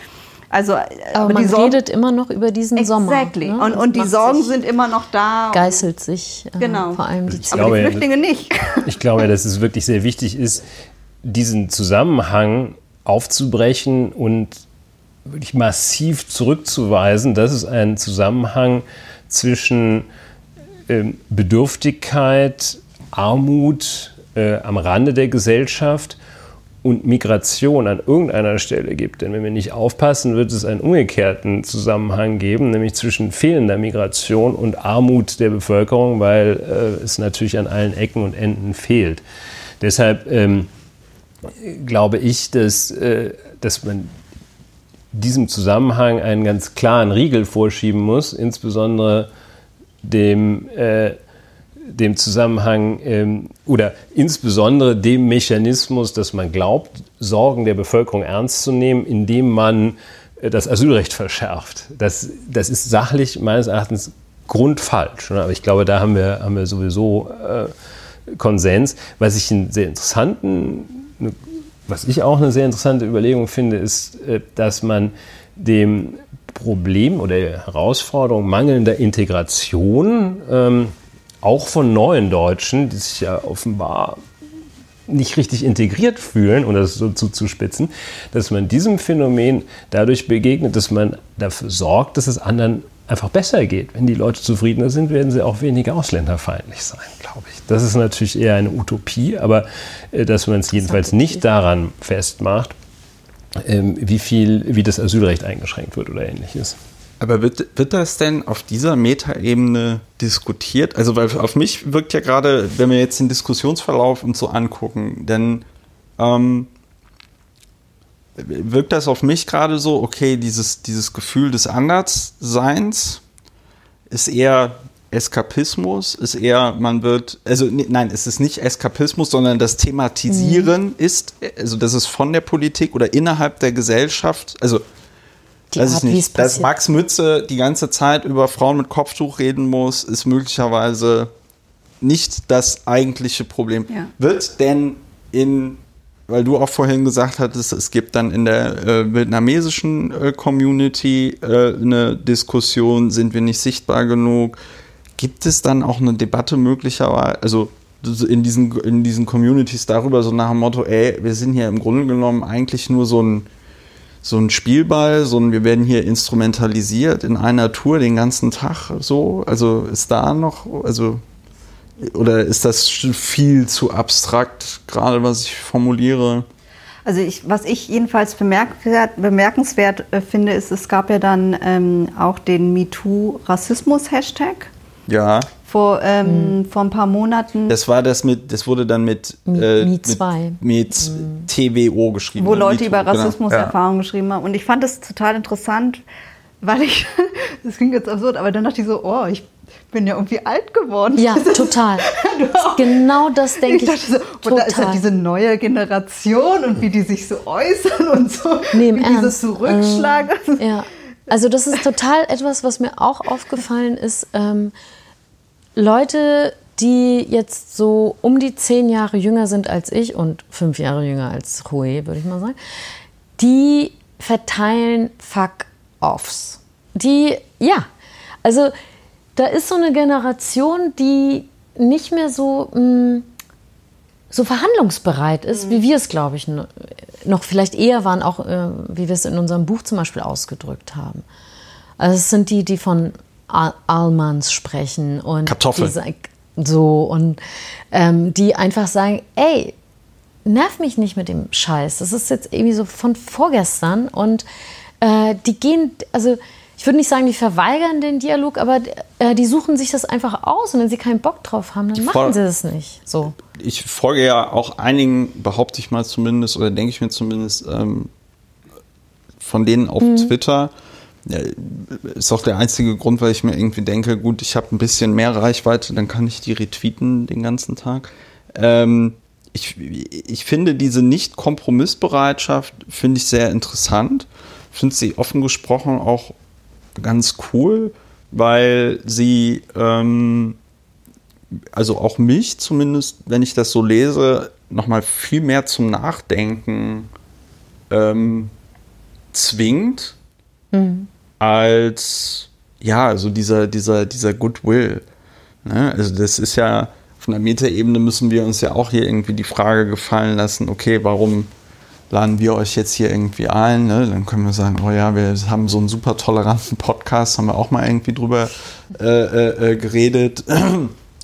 Also, aber, aber man Sorgen, redet immer noch über diesen exactly. Sommer. Exactly. Ne? Und, und die Sorgen sind immer noch da. Geißelt sich. Äh, genau. Vor allem die, aber die Flüchtlinge nicht. (laughs) Ich glaube, dass es wirklich sehr wichtig ist, diesen Zusammenhang aufzubrechen und wirklich massiv zurückzuweisen, dass es einen Zusammenhang zwischen ähm, Bedürftigkeit, Armut äh, am Rande der Gesellschaft und Migration an irgendeiner Stelle gibt. Denn wenn wir nicht aufpassen, wird es einen umgekehrten Zusammenhang geben, nämlich zwischen fehlender Migration und Armut der Bevölkerung, weil äh, es natürlich an allen Ecken und Enden fehlt. Deshalb ähm, glaube ich, dass, äh, dass man diesem Zusammenhang einen ganz klaren Riegel vorschieben muss, insbesondere dem, äh, dem Zusammenhang ähm, oder insbesondere dem Mechanismus, dass man glaubt, Sorgen der Bevölkerung ernst zu nehmen, indem man äh, das Asylrecht verschärft. Das, das ist sachlich meines Erachtens grundfalsch. Ne? Aber ich glaube, da haben wir, haben wir sowieso äh, Konsens. Was ich einen sehr interessanten, was ich auch eine sehr interessante Überlegung finde, ist, äh, dass man dem Problem oder der Herausforderung mangelnder Integration ähm, auch von neuen Deutschen, die sich ja offenbar nicht richtig integriert fühlen, um das so zuzuspitzen, dass man diesem Phänomen dadurch begegnet, dass man dafür sorgt, dass es anderen einfach besser geht. Wenn die Leute zufriedener sind, werden sie auch weniger ausländerfeindlich sein, glaube ich. Das ist natürlich eher eine Utopie, aber äh, dass man es jedenfalls nicht daran festmacht, ähm, wie viel, wie das Asylrecht eingeschränkt wird oder ähnliches. Aber wird, wird das denn auf dieser Metaebene diskutiert? Also, weil auf mich wirkt ja gerade, wenn wir jetzt den Diskussionsverlauf und so angucken, denn ähm, wirkt das auf mich gerade so, okay, dieses, dieses Gefühl des Andersseins ist eher Eskapismus, ist eher, man wird, also nein, es ist nicht Eskapismus, sondern das Thematisieren mhm. ist, also das ist von der Politik oder innerhalb der Gesellschaft, also die weiß Art, ich nicht, dass Max Mütze die ganze Zeit über Frauen mit Kopftuch reden muss, ist möglicherweise nicht das eigentliche Problem. Ja. Wird denn in weil du auch vorhin gesagt hattest, es gibt dann in der äh, vietnamesischen äh, Community äh, eine Diskussion, sind wir nicht sichtbar genug? Gibt es dann auch eine Debatte möglicherweise, also in diesen, in diesen Communities darüber, so nach dem Motto, ey, wir sind hier im Grunde genommen eigentlich nur so ein, so ein Spielball, so ein, wir werden hier instrumentalisiert in einer Tour den ganzen Tag so? Also ist da noch, also oder ist das viel zu abstrakt, gerade was ich formuliere? Also ich, was ich jedenfalls bemerkenswert, bemerkenswert äh, finde, ist, es gab ja dann ähm, auch den MeToo-Rassismus-Hashtag. Ja. Vor, ähm, mhm. vor ein paar Monaten. Das war das mit, das wurde dann mit, äh, 2. mit, mit mhm. TWO geschrieben. Wo Leute über genau. Rassismuserfahrungen genau. ja. geschrieben haben. Und ich fand das total interessant, weil ich, (laughs) das klingt jetzt absurd, aber dann dachte ich so, oh, ich bin ja irgendwie alt geworden. Ja, (laughs) total. (laughs) genau das denke ich. ich dachte so, total. Und da ist ja diese neue Generation und wie die sich so äußern und so. Nee, wie Ernst. dieses Zurückschlagen. Ähm, ja. Also das ist total etwas, was mir auch aufgefallen ist. Ähm, Leute, die jetzt so um die zehn Jahre jünger sind als ich und fünf Jahre jünger als Hui, würde ich mal sagen, die verteilen Fuck-Offs. Die, ja, also da ist so eine Generation, die nicht mehr so, mh, mm, so verhandlungsbereit ist, wie wir es, glaube ich, noch vielleicht eher waren, auch äh, wie wir es in unserem Buch zum Beispiel ausgedrückt haben. Also es sind die, die von Al Almans sprechen und Kartoffeln. so und ähm, die einfach sagen, ey, nerv mich nicht mit dem Scheiß. Das ist jetzt irgendwie so von vorgestern und äh, die gehen, also ich würde nicht sagen, die verweigern den Dialog, aber äh, die suchen sich das einfach aus und wenn sie keinen Bock drauf haben, dann machen sie das nicht. So. ich folge ja auch einigen, behaupte ich mal zumindest, oder denke ich mir zumindest, ähm, von denen auf Twitter. Ja, ist auch der einzige Grund, weil ich mir irgendwie denke, gut, ich habe ein bisschen mehr Reichweite, dann kann ich die retweeten den ganzen Tag. Ähm, ich, ich finde diese Nicht-Kompromissbereitschaft, finde ich sehr interessant. Finde sie offen gesprochen auch ganz cool, weil sie ähm, also auch mich zumindest, wenn ich das so lese, nochmal viel mehr zum Nachdenken ähm, zwingt, als ja, also dieser, dieser, dieser Goodwill. Ne? Also das ist ja, von der Metaebene müssen wir uns ja auch hier irgendwie die Frage gefallen lassen, okay, warum laden wir euch jetzt hier irgendwie ein? Ne? Dann können wir sagen, oh ja, wir haben so einen super toleranten Podcast, haben wir auch mal irgendwie drüber äh, äh, äh, geredet. (clears throat)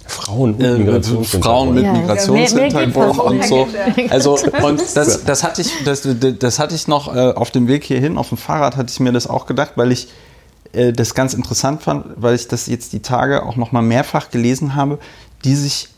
Frauen und Äh, Migrationshintergrund. Frauen mit Ja, Migrationshintergrund mehr und so. (laughs) Also und (laughs) das, das hatte ich, das, das hatte ich noch äh, auf dem Weg hierhin, auf dem Fahrrad hatte ich mir das auch gedacht, weil ich äh, das ganz interessant fand, weil ich das jetzt die Tage auch noch mal mehrfach gelesen habe, die sich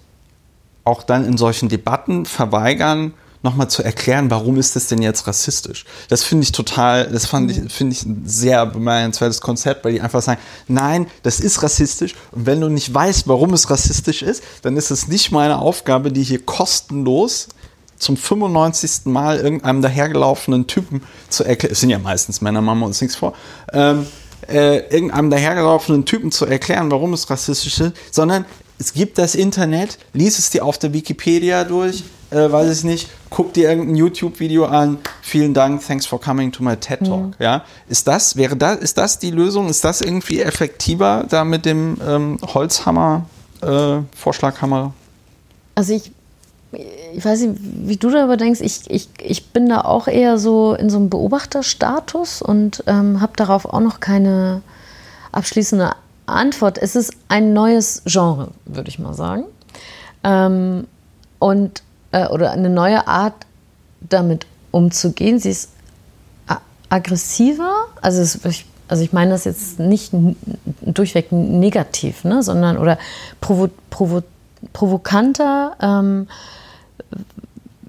auch dann in solchen Debatten verweigern, nochmal zu erklären, warum ist das denn jetzt rassistisch? Das finde ich total, das fand ich, finde ich ein sehr bemerkenswertes Konzept, weil die einfach sagen, nein, das ist rassistisch und wenn du nicht weißt, warum es rassistisch ist, dann ist es nicht meine Aufgabe, die hier kostenlos zum 95. Mal irgendeinem dahergelaufenen Typen zu erklären, es sind ja meistens Männer, machen wir uns nichts vor, ähm, äh, irgendeinem dahergelaufenen Typen zu erklären, warum es rassistisch ist, sondern es gibt das Internet, lies es dir auf der Wikipedia durch, äh, weiß ich nicht, guck dir irgendein YouTube-Video an, vielen Dank, thanks for coming to my TED Talk. Ja, ist das, wäre das, ist das die Lösung? Ist das irgendwie effektiver da mit dem ähm, Holzhammer, äh, Vorschlaghammer? Also ich, ich weiß nicht, wie du darüber denkst. Ich, ich, ich bin da auch eher so in so einem Beobachterstatus und ähm, habe darauf auch noch keine abschließende Antwort. Es ist ein neues Genre, würde ich mal sagen. Ähm, und, äh, oder eine neue Art, damit umzugehen. Sie ist aggressiver, also, es, ich, also ich meine das jetzt nicht durchweg negativ, ne, sondern oder provo, provo, provokanter, ähm,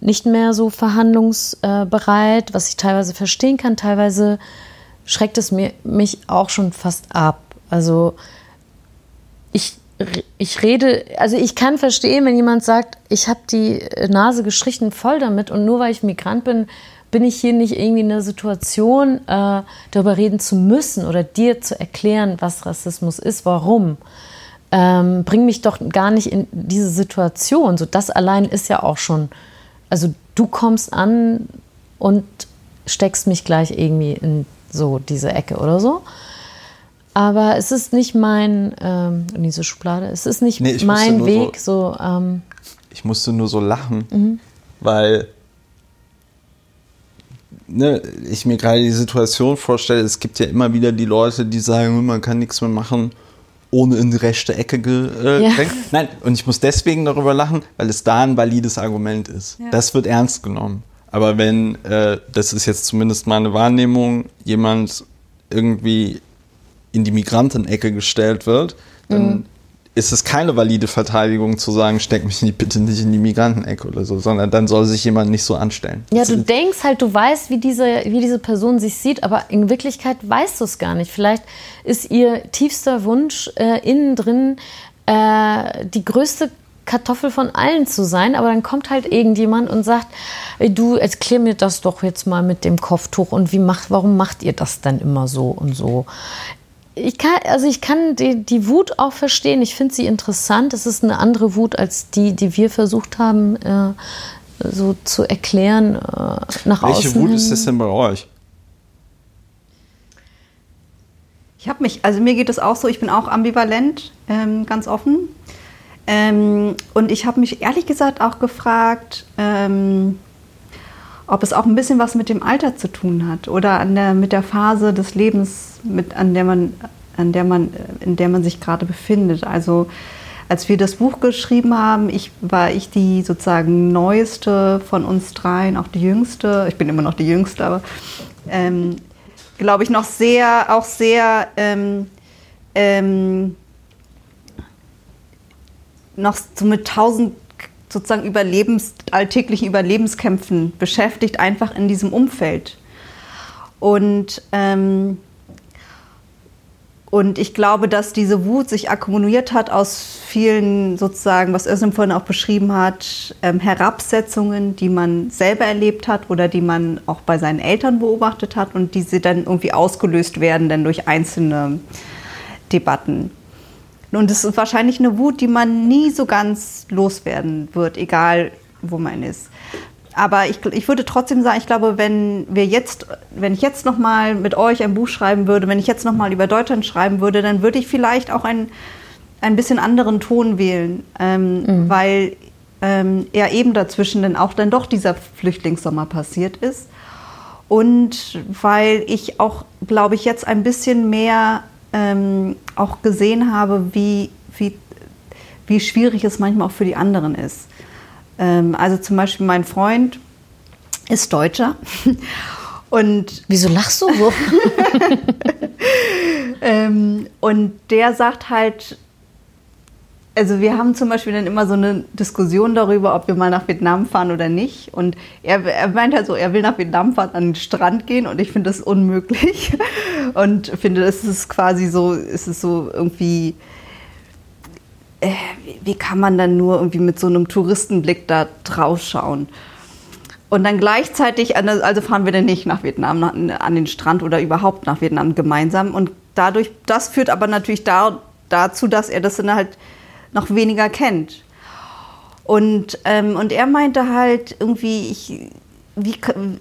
nicht mehr so verhandlungsbereit, was ich teilweise verstehen kann. Teilweise schreckt es mir, mich auch schon fast ab. Also ich, ich rede, also ich kann verstehen, wenn jemand sagt, ich habe die Nase gestrichen voll damit und nur weil ich Migrant bin, bin ich hier nicht irgendwie in der Situation, äh, darüber reden zu müssen oder dir zu erklären, was Rassismus ist, warum. Ähm, bring mich doch gar nicht in diese Situation. So, das allein ist ja auch schon, also du kommst an und steckst mich gleich irgendwie in so diese Ecke oder so. Aber es ist nicht mein, ähm, in diese Schublade, es ist nicht Nee, mein Weg, so, ähm, Ich musste nur so lachen, weil ne, ich mir gerade die Situation vorstelle, es gibt ja immer wieder die Leute, die sagen, man kann nichts mehr machen, ohne in die rechte Ecke gedrängt. Äh, Ja. Nein, und ich muss deswegen darüber lachen, weil es da ein valides Argument ist. Das wird ernst genommen. Aber wenn, äh, das ist jetzt zumindest meine Wahrnehmung, jemand irgendwie in die Migrantenecke gestellt wird, dann ist es keine valide Verteidigung zu sagen, steck mich nicht, bitte nicht in die Migrantenecke oder so, sondern dann soll sich jemand nicht so anstellen. Ja, Das du denkst halt, du weißt, wie diese, wie diese Person sich sieht, aber in Wirklichkeit weißt du es gar nicht. Vielleicht ist ihr tiefster Wunsch äh, innen drin äh, die größte Kartoffel von allen zu sein, aber dann kommt halt irgendjemand und sagt, ey, du erklär mir das doch jetzt mal mit dem Kopftuch und wie macht, warum macht ihr das dann immer so und so? Ich kann, also ich kann die, die Wut auch verstehen. Ich finde sie interessant. Es ist eine andere Wut als die, die wir versucht haben, äh, so zu erklären äh, nach Welche außen. Wut hin. ist das denn bei euch? Ich habe mich, also mir geht es auch so, ich bin auch ambivalent, ähm, ganz offen. Ähm, und ich habe mich ehrlich gesagt auch gefragt, ähm, ob es auch ein bisschen was mit dem Alter zu tun hat oder an der, mit der Phase des Lebens, mit, an der man, an der man, in der man sich gerade befindet. Also als wir das Buch geschrieben haben, ich, war ich die sozusagen neueste von uns dreien, auch die jüngste. Ich bin immer noch die jüngste, aber ähm, glaube ich noch sehr, auch sehr ähm, ähm, noch so mit tausend sozusagen Überlebens, alltäglichen Überlebenskämpfen beschäftigt, einfach in diesem Umfeld. Und, ähm, und ich glaube, dass diese Wut sich akkumuliert hat aus vielen sozusagen, was Özlem vorhin auch beschrieben hat, ähm, Herabsetzungen, die man selber erlebt hat oder die man auch bei seinen Eltern beobachtet hat und diese dann irgendwie ausgelöst werden dann durch einzelne Debatten. Und es ist wahrscheinlich eine Wut, die man nie so ganz loswerden wird, egal wo man ist. Aber ich, ich würde trotzdem sagen, ich glaube, wenn wir jetzt, wenn ich jetzt noch mal mit euch ein Buch schreiben würde, wenn ich jetzt noch mal über Deutschland schreiben würde, dann würde ich vielleicht auch ein, ein bisschen anderen Ton wählen, ähm, mhm. weil ähm, er eben dazwischen dann auch dann doch dieser Flüchtlingssommer passiert ist und weil ich auch, glaube ich, jetzt ein bisschen mehr ähm, auch gesehen habe, wie, wie, wie schwierig es manchmal auch für die anderen ist. Ähm, also zum Beispiel mein Freund ist Deutscher. (laughs) Und Wieso lachst du so? (laughs) ähm, und der sagt halt, also wir haben zum Beispiel dann immer so eine Diskussion darüber, ob wir mal nach Vietnam fahren oder nicht. Und er, er meint halt so, er will nach Vietnam fahren, an den Strand gehen und ich finde das unmöglich. (laughs) Und finde, es ist quasi so, es ist so irgendwie, äh, wie kann man dann nur irgendwie mit so einem Touristenblick da drauf schauen? Und dann gleichzeitig, also fahren wir dann nicht nach Vietnam, an den Strand oder überhaupt nach Vietnam gemeinsam. Und dadurch, das führt aber natürlich da, dazu, dass er das dann halt noch weniger kennt. Und, ähm, und er meinte halt irgendwie, ich, wie,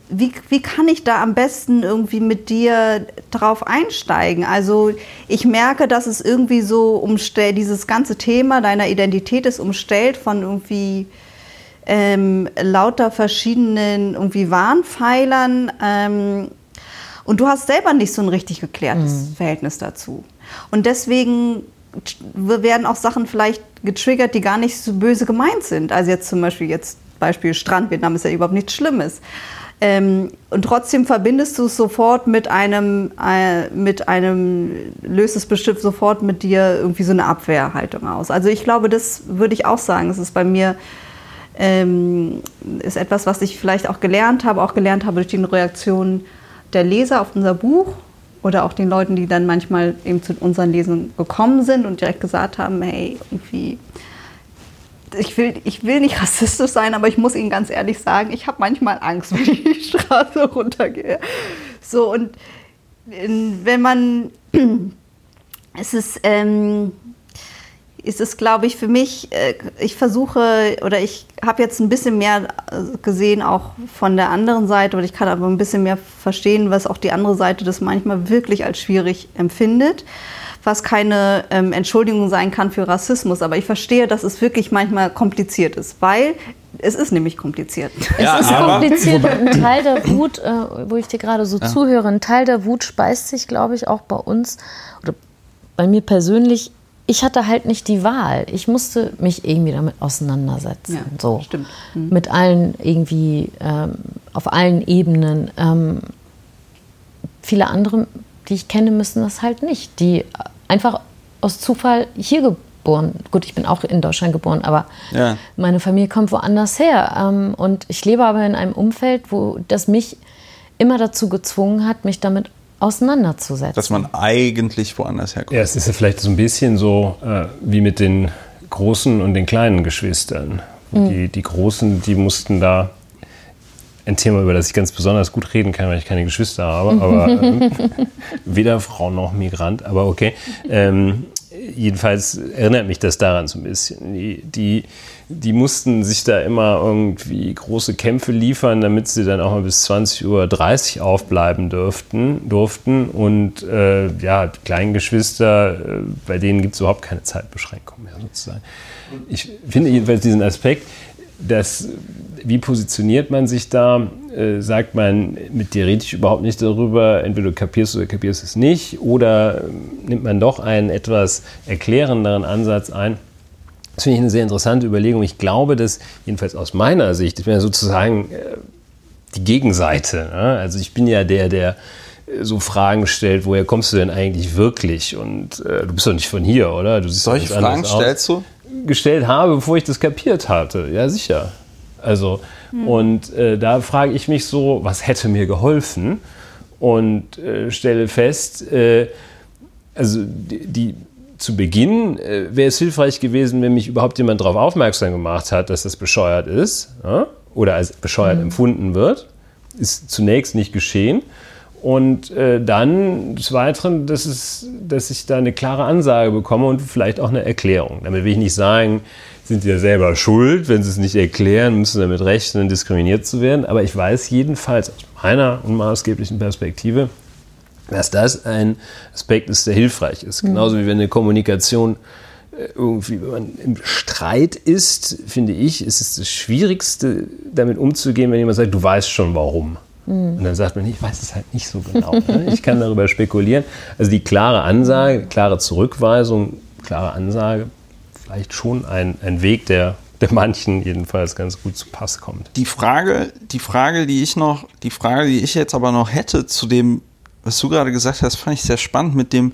wie, wie kann ich da am besten irgendwie mit dir drauf einsteigen? Also ich merke, dass es irgendwie so umstellt, dieses ganze Thema deiner Identität ist umstellt von irgendwie ähm, lauter verschiedenen irgendwie Warnpfeilern. Ähm, und du hast selber nicht so ein richtig geklärtes mhm. Verhältnis dazu. Und deswegen werden auch Sachen vielleicht getriggert, die gar nicht so böse gemeint sind. Also jetzt zum Beispiel jetzt Beispiel Strand, Vietnam ist ja überhaupt nichts Schlimmes. Ähm, und trotzdem verbindest du es sofort mit einem, äh, mit einem, löst es bestimmt sofort mit dir irgendwie so eine Abwehrhaltung aus. Also ich glaube, das würde ich auch sagen. Das ist bei mir ähm, ist etwas, was ich vielleicht auch gelernt habe, auch gelernt habe durch die Reaktion der Leser auf unser Buch oder auch den Leuten, die dann manchmal eben zu unseren Lesungen gekommen sind und direkt gesagt haben, hey, irgendwie, ich will, ich will nicht (laughs) rassistisch sein, aber ich muss Ihnen ganz ehrlich sagen, ich habe manchmal Angst, (laughs) wenn ich die Straße runtergehe. So, und wenn man, (clears throat) es ist, ähm, ist es, glaube ich, für mich, äh, ich versuche oder ich habe jetzt ein bisschen mehr äh, gesehen, auch von der anderen Seite, oder ich kann aber ein bisschen mehr verstehen, was auch die andere Seite das manchmal wirklich als schwierig empfindet, was keine ähm, Entschuldigung sein kann für Rassismus. Aber ich verstehe, dass es wirklich manchmal kompliziert ist, weil es ist nämlich kompliziert. Ja, es ist kompliziert (laughs) und ein Teil der Wut, äh, wo ich dir gerade so ja. zuhöre, ein Teil der Wut speist sich, glaube ich, auch bei uns oder bei mir persönlich ich hatte halt nicht die Wahl. Ich musste mich irgendwie damit auseinandersetzen. Ja, so. Stimmt. Mhm. Mit allen irgendwie, ähm, auf allen Ebenen. Ähm, viele andere, die ich kenne, müssen das halt nicht. Die einfach aus Zufall hier geboren. Gut, ich bin auch in Deutschland geboren, aber ja. meine Familie kommt woanders her. Ähm, und ich lebe aber in einem Umfeld, wo das mich immer dazu gezwungen hat, mich damit auseinanderzusetzen. Dass man eigentlich woanders herkommt. Ja, es ist ja vielleicht so ein bisschen so äh, wie mit den großen und den kleinen Geschwistern. Mhm. Die, die Großen, die mussten da ein Thema, über das ich ganz besonders gut reden kann, weil ich keine Geschwister habe, aber (laughs) äh, weder Frau noch Migrant, aber okay. Ähm, jedenfalls erinnert mich das daran so ein bisschen. Die, die, die, mussten sich da immer irgendwie große Kämpfe liefern, damit sie dann auch mal bis 20.30 Uhr aufbleiben dürften, durften. Und äh, ja, Kleingeschwister, äh, bei denen gibt es überhaupt keine Zeitbeschränkung mehr sozusagen. Ich finde jedenfalls diesen Aspekt, dass wie positioniert man sich da? Äh, sagt man mit dir rede ich überhaupt nicht darüber, entweder du kapierst oder kapierst es nicht, oder äh, nimmt man doch einen etwas erklärenderen Ansatz ein? Das finde ich eine sehr interessante Überlegung. Ich glaube, dass, jedenfalls aus meiner Sicht, ich bin ja sozusagen äh, die Gegenseite. Ne? Also ich bin ja der, der äh, so Fragen stellt, woher kommst du denn eigentlich wirklich? Und äh, du bist doch nicht von hier, oder? Du siehst Solche Fragen stellst du? Gestellt habe, bevor ich das kapiert hatte. Ja, sicher. Also, mhm. und äh, da frage ich mich so, was hätte mir geholfen? Und äh, stelle fest, äh, also die, die, zu Beginn äh, wäre es hilfreich gewesen, wenn mich überhaupt jemand darauf aufmerksam gemacht hat, dass das bescheuert ist ja? oder als bescheuert mhm. empfunden wird. Ist zunächst nicht geschehen. Und äh, dann des Weiteren, dass, es, dass ich da eine klare Ansage bekomme und vielleicht auch eine Erklärung. Damit will ich nicht sagen, sind ja selber schuld, wenn sie es nicht erklären, müssen damit rechnen, diskriminiert zu werden. Aber ich weiß jedenfalls aus meiner unmaßgeblichen Perspektive, dass das ein Aspekt ist, der hilfreich ist. Mhm. Genauso wie wenn eine Kommunikation äh, irgendwie, wenn man im Streit ist, finde ich, ist es das Schwierigste, damit umzugehen, wenn jemand sagt, du weißt schon warum. Mhm. Und dann sagt man, ich weiß es halt nicht so genau. Ne? Ich kann darüber spekulieren. Also die klare Ansage, klare Zurückweisung, klare Ansage vielleicht schon ein, ein Weg, der, der manchen jedenfalls ganz gut zu Pass kommt. Die Frage, die Frage, die ich noch, die Frage, die ich jetzt aber noch hätte zu dem, was du gerade gesagt hast, fand ich sehr spannend mit dem,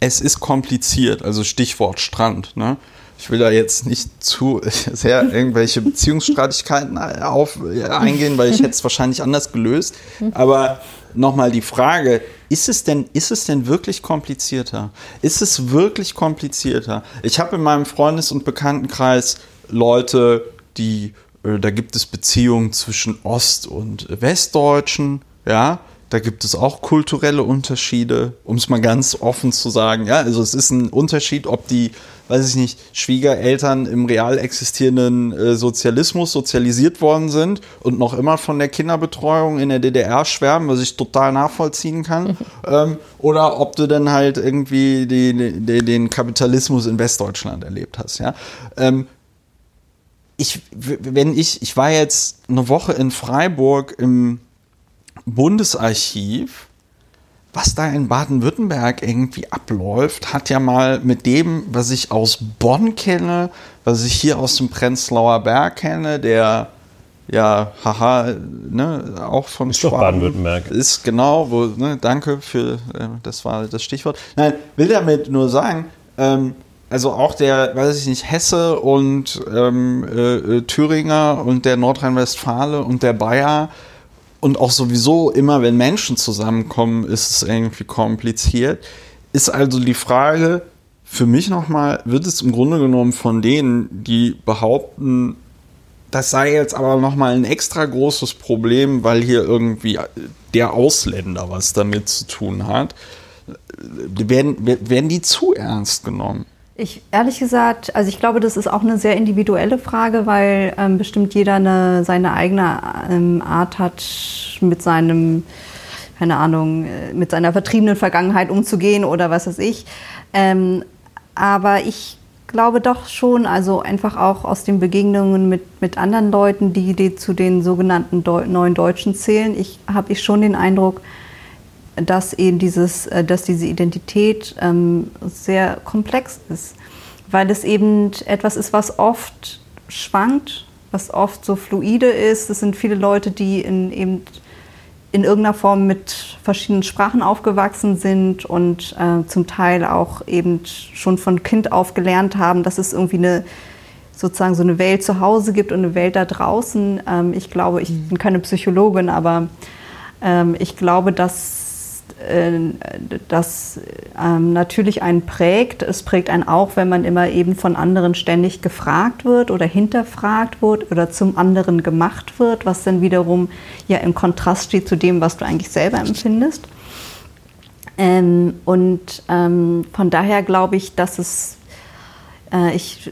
es ist kompliziert, also Stichwort Strand. Ne? Ich will da jetzt nicht zu sehr irgendwelche Beziehungsstreitigkeiten auf, eingehen, weil ich hätte es wahrscheinlich anders gelöst. Aber nochmal die Frage, ist es, denn, ist es denn wirklich komplizierter? Ist es wirklich komplizierter? Ich habe in meinem Freundes- und Bekanntenkreis Leute, die, äh, da gibt es Beziehungen zwischen Ost- und Westdeutschen, ja, da gibt es auch kulturelle Unterschiede, um es mal ganz offen zu sagen. Ja, also es ist ein Unterschied, ob die, weiß ich nicht, Schwiegereltern im real existierenden äh, Sozialismus sozialisiert worden sind und noch immer von der Kinderbetreuung in der DDR schwärmen, was ich total nachvollziehen kann. (laughs) ähm, oder ob du dann halt irgendwie die, die, den Kapitalismus in Westdeutschland erlebt hast. Ja. Ähm, ich, wenn ich, ich war jetzt eine Woche in Freiburg im Bundesarchiv, was da in Baden-Württemberg irgendwie abläuft, hat ja mal mit dem, was ich aus Bonn kenne, was ich hier aus dem Prenzlauer Berg kenne, der ja, haha, ne, auch von ist Baden-Württemberg. Ist genau, wo, ne, danke für, äh, das war das Stichwort. Nein, will damit nur sagen, ähm, also auch der, weiß ich nicht, Hesse und ähm, äh, äh Thüringer und der Nordrhein-Westfale und der Bayer und auch sowieso immer, wenn Menschen zusammenkommen, ist es irgendwie kompliziert. Ist also die Frage für mich nochmal, wird es im Grunde genommen von denen, die behaupten, das sei jetzt aber nochmal ein extra großes Problem, weil hier irgendwie der Ausländer was damit zu tun hat, werden, werden die zu ernst genommen? Ich ehrlich gesagt, also ich glaube, das ist auch eine sehr individuelle Frage, weil ähm, bestimmt jeder eine, seine eigene ähm, Art hat, mit seinem, keine Ahnung, äh, mit seiner vertriebenen Vergangenheit umzugehen oder was weiß ich. Ähm, aber ich glaube doch schon, also einfach auch aus den Begegnungen mit, mit anderen Leuten, die, die zu den sogenannten Deu neuen Deutschen zählen, ich habe ich schon den Eindruck, dass eben dieses, äh, dass diese Identität ähm, sehr komplex ist, weil es eben etwas ist, was oft schwankt, was oft so fluide ist. Es sind viele Leute, die in, eben in irgendeiner Form mit verschiedenen Sprachen aufgewachsen sind und äh, zum Teil auch eben schon von Kind auf gelernt haben, dass es irgendwie eine sozusagen so eine Welt zu Hause gibt und eine Welt da draußen. Ähm, ich glaube, ich bin keine Psychologin, aber ähm, ich glaube, dass das ähm, natürlich einen prägt. Es prägt einen auch, wenn man immer eben von anderen ständig gefragt wird oder hinterfragt wird oder zum anderen gemacht wird, was dann wiederum ja im Kontrast steht zu dem, was du eigentlich selber empfindest. Ähm, und ähm, von daher glaube ich, dass es, äh, ich,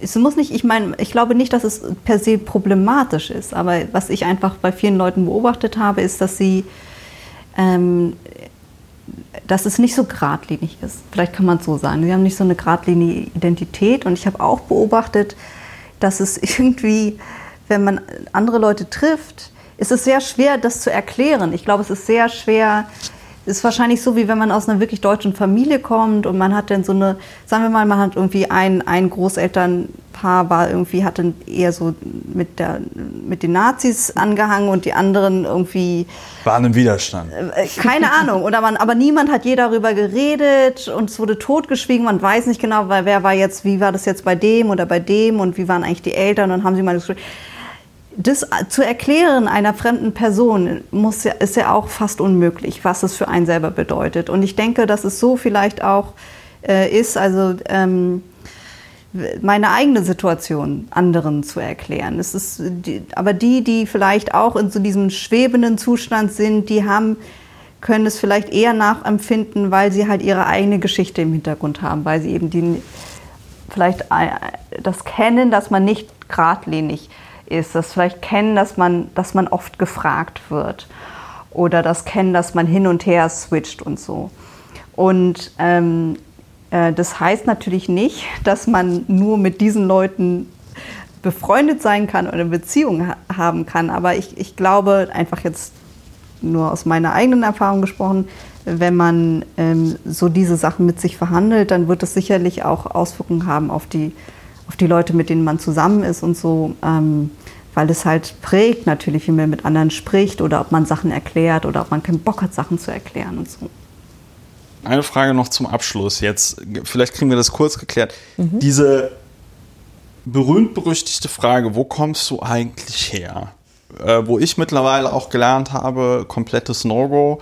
es muss nicht, ich meine, ich glaube nicht, dass es per se problematisch ist, aber was ich einfach bei vielen Leuten beobachtet habe, ist, dass sie, ähm, dass es nicht so geradlinig ist. Vielleicht kann man es so sagen. Sie haben nicht so eine geradlinige Identität und ich habe auch beobachtet, dass es (laughs) irgendwie, wenn man andere Leute trifft, ist es sehr schwer, das zu erklären. Ich glaube, es ist sehr schwer, ist wahrscheinlich so, wie wenn man aus einer wirklich deutschen Familie kommt und man hat dann so eine, sagen wir mal, man hat irgendwie ein, ein Großelternpaar war irgendwie, hatte eher so mit, der, mit den Nazis angehangen und die anderen irgendwie. Waren im Widerstand. Äh, keine Ahnung. Oder man, aber niemand hat je darüber geredet und es wurde totgeschwiegen. Man weiß nicht genau, weil wer war jetzt, wie war das jetzt bei dem oder bei dem und wie waren eigentlich die Eltern und haben sie mal das das zu erklären einer fremden Person muss ist ja auch fast unmöglich, was es für einen selber bedeutet. Und ich denke, dass es so vielleicht auch äh, ist, also ähm, meine eigene Situation anderen zu erklären. Es ist die, aber die, die vielleicht auch in so diesem schwebenden Zustand sind, die haben können es vielleicht eher nachempfinden, weil sie halt ihre eigene Geschichte im Hintergrund haben, weil sie eben die vielleicht äh, das kennen, dass man nicht geradlinig ist das vielleicht kennen, dass man, dass man oft gefragt wird oder das kennen, dass man hin und her switcht und so. Und ähm, äh, das heißt natürlich nicht, dass man nur mit diesen Leuten befreundet sein kann oder eine Beziehung ha haben kann, aber ich, ich glaube einfach jetzt nur aus meiner eigenen Erfahrung gesprochen, wenn man ähm, so diese Sachen mit sich verhandelt, dann wird es sicherlich auch Auswirkungen haben auf die auf die Leute, mit denen man zusammen ist und so, ähm, weil es halt prägt natürlich, wie man mit anderen spricht oder ob man Sachen erklärt oder ob man keinen Bock hat, Sachen zu erklären und so. Eine Frage noch zum Abschluss jetzt. Vielleicht kriegen wir das kurz geklärt. Mhm. Diese berühmt-berüchtigte Frage, wo kommst du eigentlich her? Äh, wo ich mittlerweile auch gelernt habe, komplettes No-Go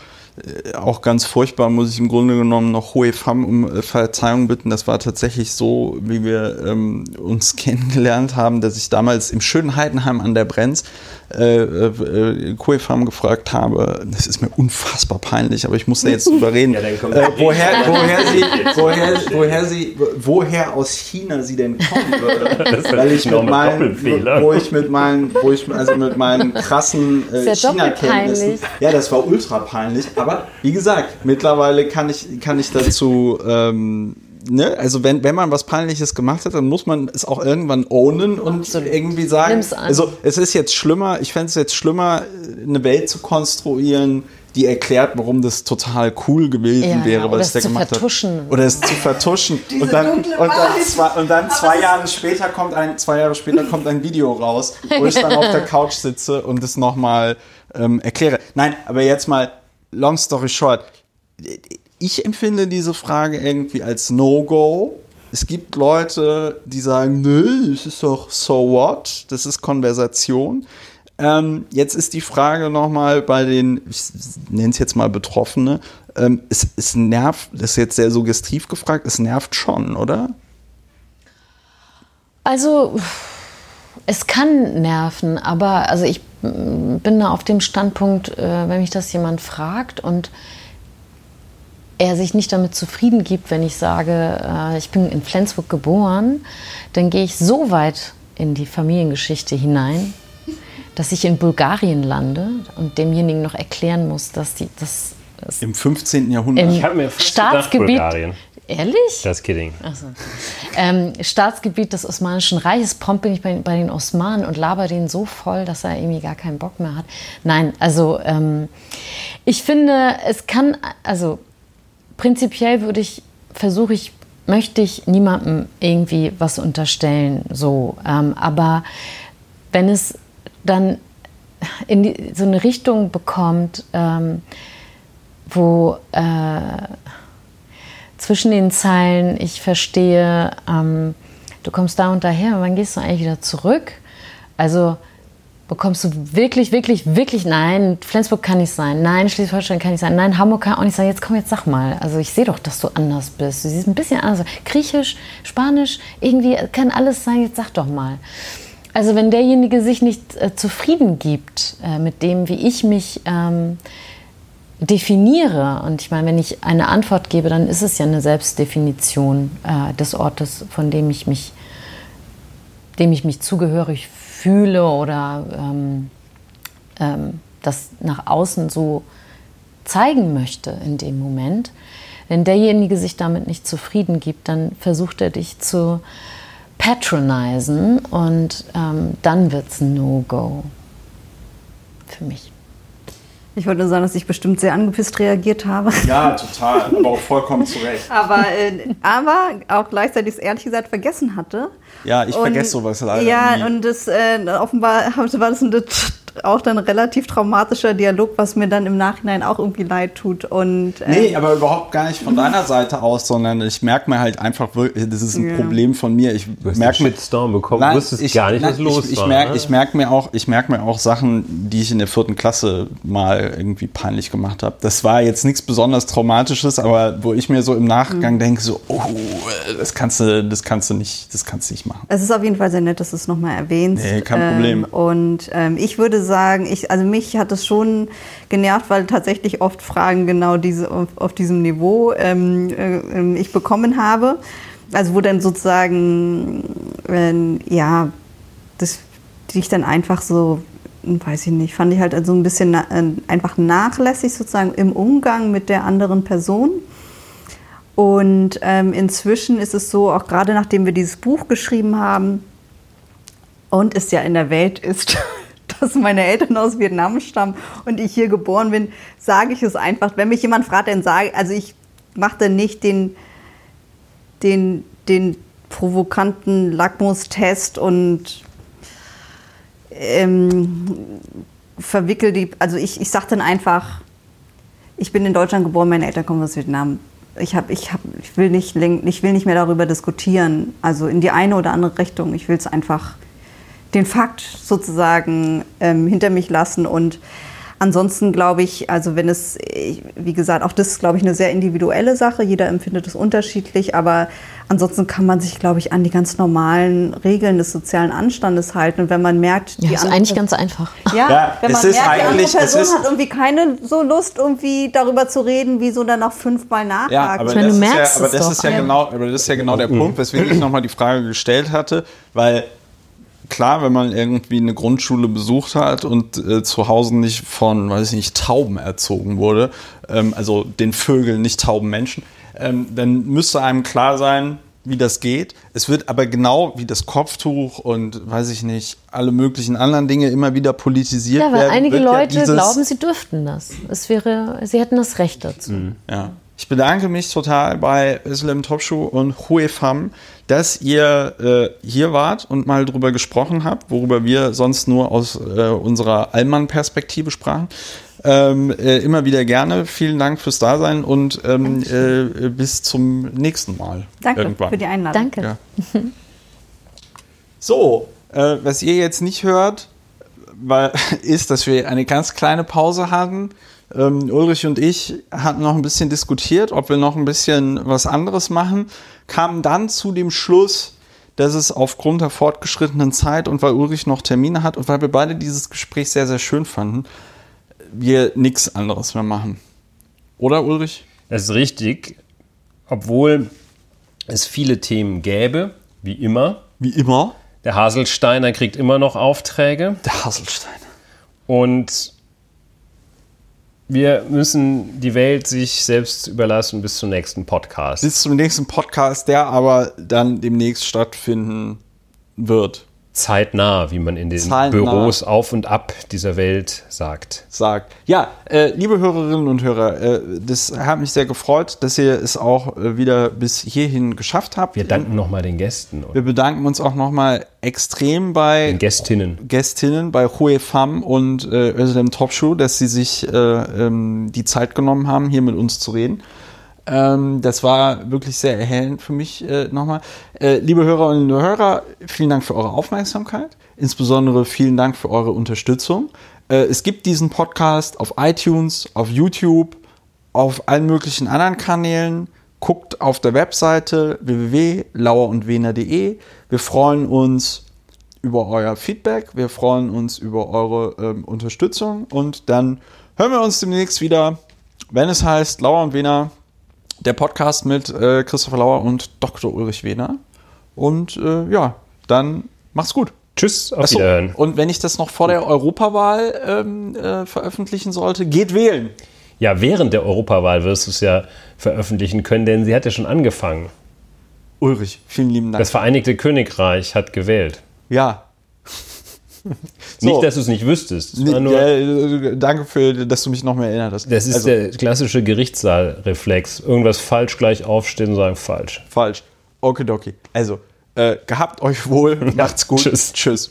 auch ganz furchtbar, muss ich im Grunde genommen noch Hohe Fam um äh, Verzeihung bitten. Das war tatsächlich so, wie wir ähm, uns (laughs) kennengelernt haben, dass ich damals im schönen Heidenheim an der Brenz äh, äh, Koefam gefragt habe. Das ist mir unfassbar peinlich, aber ich muss da jetzt drüber reden. (laughs) Ja, äh, woher, woher, sie, woher, woher, sie, woher aus China sie denn kommen würde. (laughs) Weil ich mit meinen, wo ich mit meinen, wo ich also mit meinen krassen äh, China-Kenntnissen. Ja, das war ultra peinlich. Aber wie gesagt, mittlerweile kann ich, kann ich dazu. Ähm, ne, also wenn, wenn man was Peinliches gemacht hat, dann muss man es auch irgendwann ownen und Absolut. irgendwie sagen, also es ist jetzt schlimmer, ich fände es jetzt schlimmer, eine Welt zu konstruieren, die erklärt, warum das total cool gewesen ja, wäre, was der gemacht vertuschen. hat. Oder es zu vertuschen. und dann, und dann, zwei, und dann zwei Jahre später kommt ein, zwei Jahre später kommt ein Video raus, wo ich dann auf der Couch sitze und es nochmal ähm, erkläre. Nein, aber jetzt mal, long story short, ich empfinde diese Frage irgendwie als No-Go. Es gibt Leute, die sagen, nö, es ist doch so what, das ist Konversation. Ähm, jetzt ist die Frage nochmal bei den, ich nenne es jetzt mal Betroffene, ähm, es, es nervt, das ist jetzt sehr suggestiv gefragt, es nervt schon, oder? Also, es kann nerven, aber also ich bin da auf dem Standpunkt, äh, wenn mich das jemand fragt und er sich nicht damit zufrieden gibt, wenn ich sage, äh, ich bin in Flensburg geboren, dann gehe ich so weit in die Familiengeschichte hinein, dass ich in Bulgarien lande und demjenigen noch erklären muss, dass die das im 15. Jahrhundert. Im ich mir Staatsgebiet. Gedacht, Bulgarien. Ehrlich? Just kidding. So. Ähm, Staatsgebiet des Osmanischen Reiches. Prompt bin ich bei, bei, den Osmanen und laber den so voll, dass er irgendwie gar keinen Bock mehr hat. Nein, also ähm, ich finde, es kann, also prinzipiell würde ich, versuche ich, möchte ich niemandem irgendwie was unterstellen, so. Ähm, aber wenn es dann in die, so eine Richtung bekommt, ähm, wo äh, zwischen den Zeilen ich verstehe, ähm, du kommst da und daher, wann gehst du eigentlich wieder zurück? Also bekommst du wirklich, wirklich, wirklich, nein, Flensburg kann nicht sein, nein, Schleswig-Holstein kann nicht sein, nein, Hamburg kann auch nicht sein, jetzt komm, jetzt sag mal. Also ich sehe doch, dass du anders bist. Du siehst ein bisschen anders. Griechisch, Spanisch, irgendwie kann alles sein, jetzt sag doch mal. Also wenn derjenige sich nicht äh, zufrieden gibt äh, mit dem, wie ich mich ähm, definiere, und ich meine, wenn ich eine Antwort gebe, dann ist es ja eine Selbstdefinition äh, des Ortes, von dem ich mich, dem ich mich zugehörig fühle oder ähm, ähm, das nach außen so zeigen möchte in dem Moment. Wenn derjenige sich damit nicht zufrieden gibt, dann versucht er dich zu patronisen und ähm, dann wird es ein No-Go für mich. Ich wollte nur sagen, dass ich bestimmt sehr angepisst reagiert habe. Ja, total, aber auch vollkommen zu Recht. (laughs) aber, äh, aber auch gleichzeitig es ehrlich gesagt vergessen hatte. Ja, ich vergesse sowas leider. Ja, nie. und das äh, offenbar (laughs) war das ein auch dann relativ traumatischer Dialog, was mir dann im Nachhinein auch irgendwie leid tut. Und, äh nee, aber überhaupt gar nicht von deiner Seite aus, sondern ich merke mir halt einfach, das ist ein ja. Problem von mir. Ich merke mit Storm bekommen, nein, wusstest ich, gar nicht, nein, was los ich, ich war. Merk, ne? Ich merke mir, auch, merk mir auch Sachen, die ich in der vierten Klasse mal irgendwie peinlich gemacht habe. Das war jetzt nichts besonders Traumatisches, aber wo ich mir so im Nachgang mhm. denke, so, oh, das kannst du, das kannst du nicht, das kannst du nicht machen. Es ist auf jeden Fall sehr nett, dass du es nochmal erwähnst. Nee, kein ähm, Problem. Und ähm, ich würde sagen, ich, also mich hat es schon genervt, weil tatsächlich oft Fragen genau diese, auf, auf diesem Niveau ähm, äh, ich bekommen habe. Also wo dann sozusagen, äh, ja, das, die ich dann einfach so, weiß ich nicht, fand ich halt so ein bisschen na, äh, einfach nachlässig sozusagen im Umgang mit der anderen Person. Und ähm, inzwischen ist es so, auch gerade nachdem wir dieses Buch geschrieben haben und es ja in der Welt ist, (laughs) dass meine Eltern aus Vietnam stammen und ich hier geboren bin, sage ich es einfach. Wenn mich jemand fragt, dann sage also ich mache dann nicht den, den, den provokanten Lackmustest und ähm, verwickel die, also ich, ich sage dann einfach, ich bin in Deutschland geboren, meine Eltern kommen aus Vietnam. Ich, hab, ich, hab, ich, will nicht, ich will nicht mehr darüber diskutieren, also in die eine oder andere Richtung. Ich will es einfach den Fakt sozusagen ähm, hinter mich lassen und Ansonsten glaube ich, also wenn es, wie gesagt, auch das ist, glaube ich, eine sehr individuelle Sache. Jeder empfindet es unterschiedlich, aber ansonsten kann man sich, glaube ich, an die ganz normalen Regeln des sozialen Anstandes halten. Und wenn man merkt, die ja, ist eigentlich ganz einfach. (laughs) Ja, ja wenn man merkt, die andere Person hat irgendwie keine so Lust, irgendwie darüber zu reden, wie so dann noch fünfmal nachhakt. Ja, aber ich meine, das, ist ja, aber das ist ja, genau, aber das ist ja genau der mhm. Punkt, weswegen ich nochmal die Frage gestellt hatte, weil klar, wenn man irgendwie eine Grundschule besucht hat und äh, zu Hause nicht von, weiß ich nicht, Tauben erzogen wurde, ähm, also den Vögeln, nicht Tauben Menschen, ähm, dann müsste einem klar sein, wie das geht. Es wird aber genau wie das Kopftuch und weiß ich nicht, alle möglichen anderen Dinge immer wieder politisiert ja, weil werden. Einige Leute ja glauben, sie dürften das. Es wäre, sie hätten das Recht dazu. Mhm. Ja. Ich bedanke mich total bei Islam Topschuh und Hue Pham, dass ihr äh, hier wart und mal drüber gesprochen habt, worüber wir sonst nur aus äh, unserer Allmann-Perspektive sprachen. Ähm, äh, immer wieder gerne. Vielen Dank fürs Dasein und ähm, äh, bis zum nächsten Mal. Danke irgendwann. für die Einladung. Danke. Ja. (laughs) So, äh, was ihr jetzt nicht hört, weil, (laughs) ist, dass wir eine ganz kleine Pause hatten. Ähm, Ulrich und ich hatten noch ein bisschen diskutiert, ob wir noch ein bisschen was anderes machen, kamen dann zu dem Schluss, dass es aufgrund der fortgeschrittenen Zeit und weil Ulrich noch Termine hat und weil wir beide dieses Gespräch sehr, sehr schön fanden, wir nichts anderes mehr machen. Oder Ulrich? Das ist richtig, obwohl es viele Themen gäbe, wie immer. Wie immer. Der Haselsteiner kriegt immer noch Aufträge. Der Haselsteiner. Und wir müssen die Welt sich selbst überlassen bis zum nächsten Podcast. Bis zum nächsten Podcast, der aber dann demnächst stattfinden wird zeitnah, wie man in den zeitnah. Büros auf und ab dieser Welt sagt. Sagt. Ja, äh, liebe Hörerinnen und Hörer, äh, das hat mich sehr gefreut, dass ihr es auch äh, wieder bis hierhin geschafft habt. Wir danken nochmal den Gästen. Wir bedanken uns auch nochmal extrem bei den Gästinnen. Gästinnen, bei Hue Pham und äh, Özlem Topschuh, dass sie sich äh, ähm, die Zeit genommen haben, hier mit uns zu reden. Ähm, das war wirklich sehr erhellend für mich äh, nochmal. Äh, liebe Hörerinnen und Hörer, vielen Dank für eure Aufmerksamkeit. Insbesondere vielen Dank für eure Unterstützung. Äh, es gibt diesen Podcast auf iTunes, auf YouTube, auf allen möglichen anderen Kanälen. Guckt auf der Webseite www.lauerundwener.de. Wir freuen uns über euer Feedback. Wir freuen uns über eure ähm, Unterstützung und dann hören wir uns demnächst wieder. wenn es heißt Lauer und Wehner, der Podcast mit äh, Christopher Lauer und Dr. Ulrich Wehner. Und äh, ja, dann macht's gut. Tschüss, auf Achso, Wiederhören. und wenn ich das noch vor der Europawahl ähm, äh, veröffentlichen sollte, geht wählen. Ja, während der Europawahl wirst du es ja veröffentlichen können, denn sie hat ja schon angefangen. Ulrich, vielen lieben Dank. Das Vereinigte Königreich hat gewählt. ja. (laughs) So. Nicht, dass du es nicht wüsstest. Nur, ja, äh, danke für, dass du mich noch mehr erinnert hast. das ist Also, der klassische Gerichtssaalreflex. Irgendwas falsch gleich aufstehen und sagen falsch. falsch. Okidoki. Also, äh, gehabt euch wohl. (laughs) Macht's gut. Tschüss. Tschüss.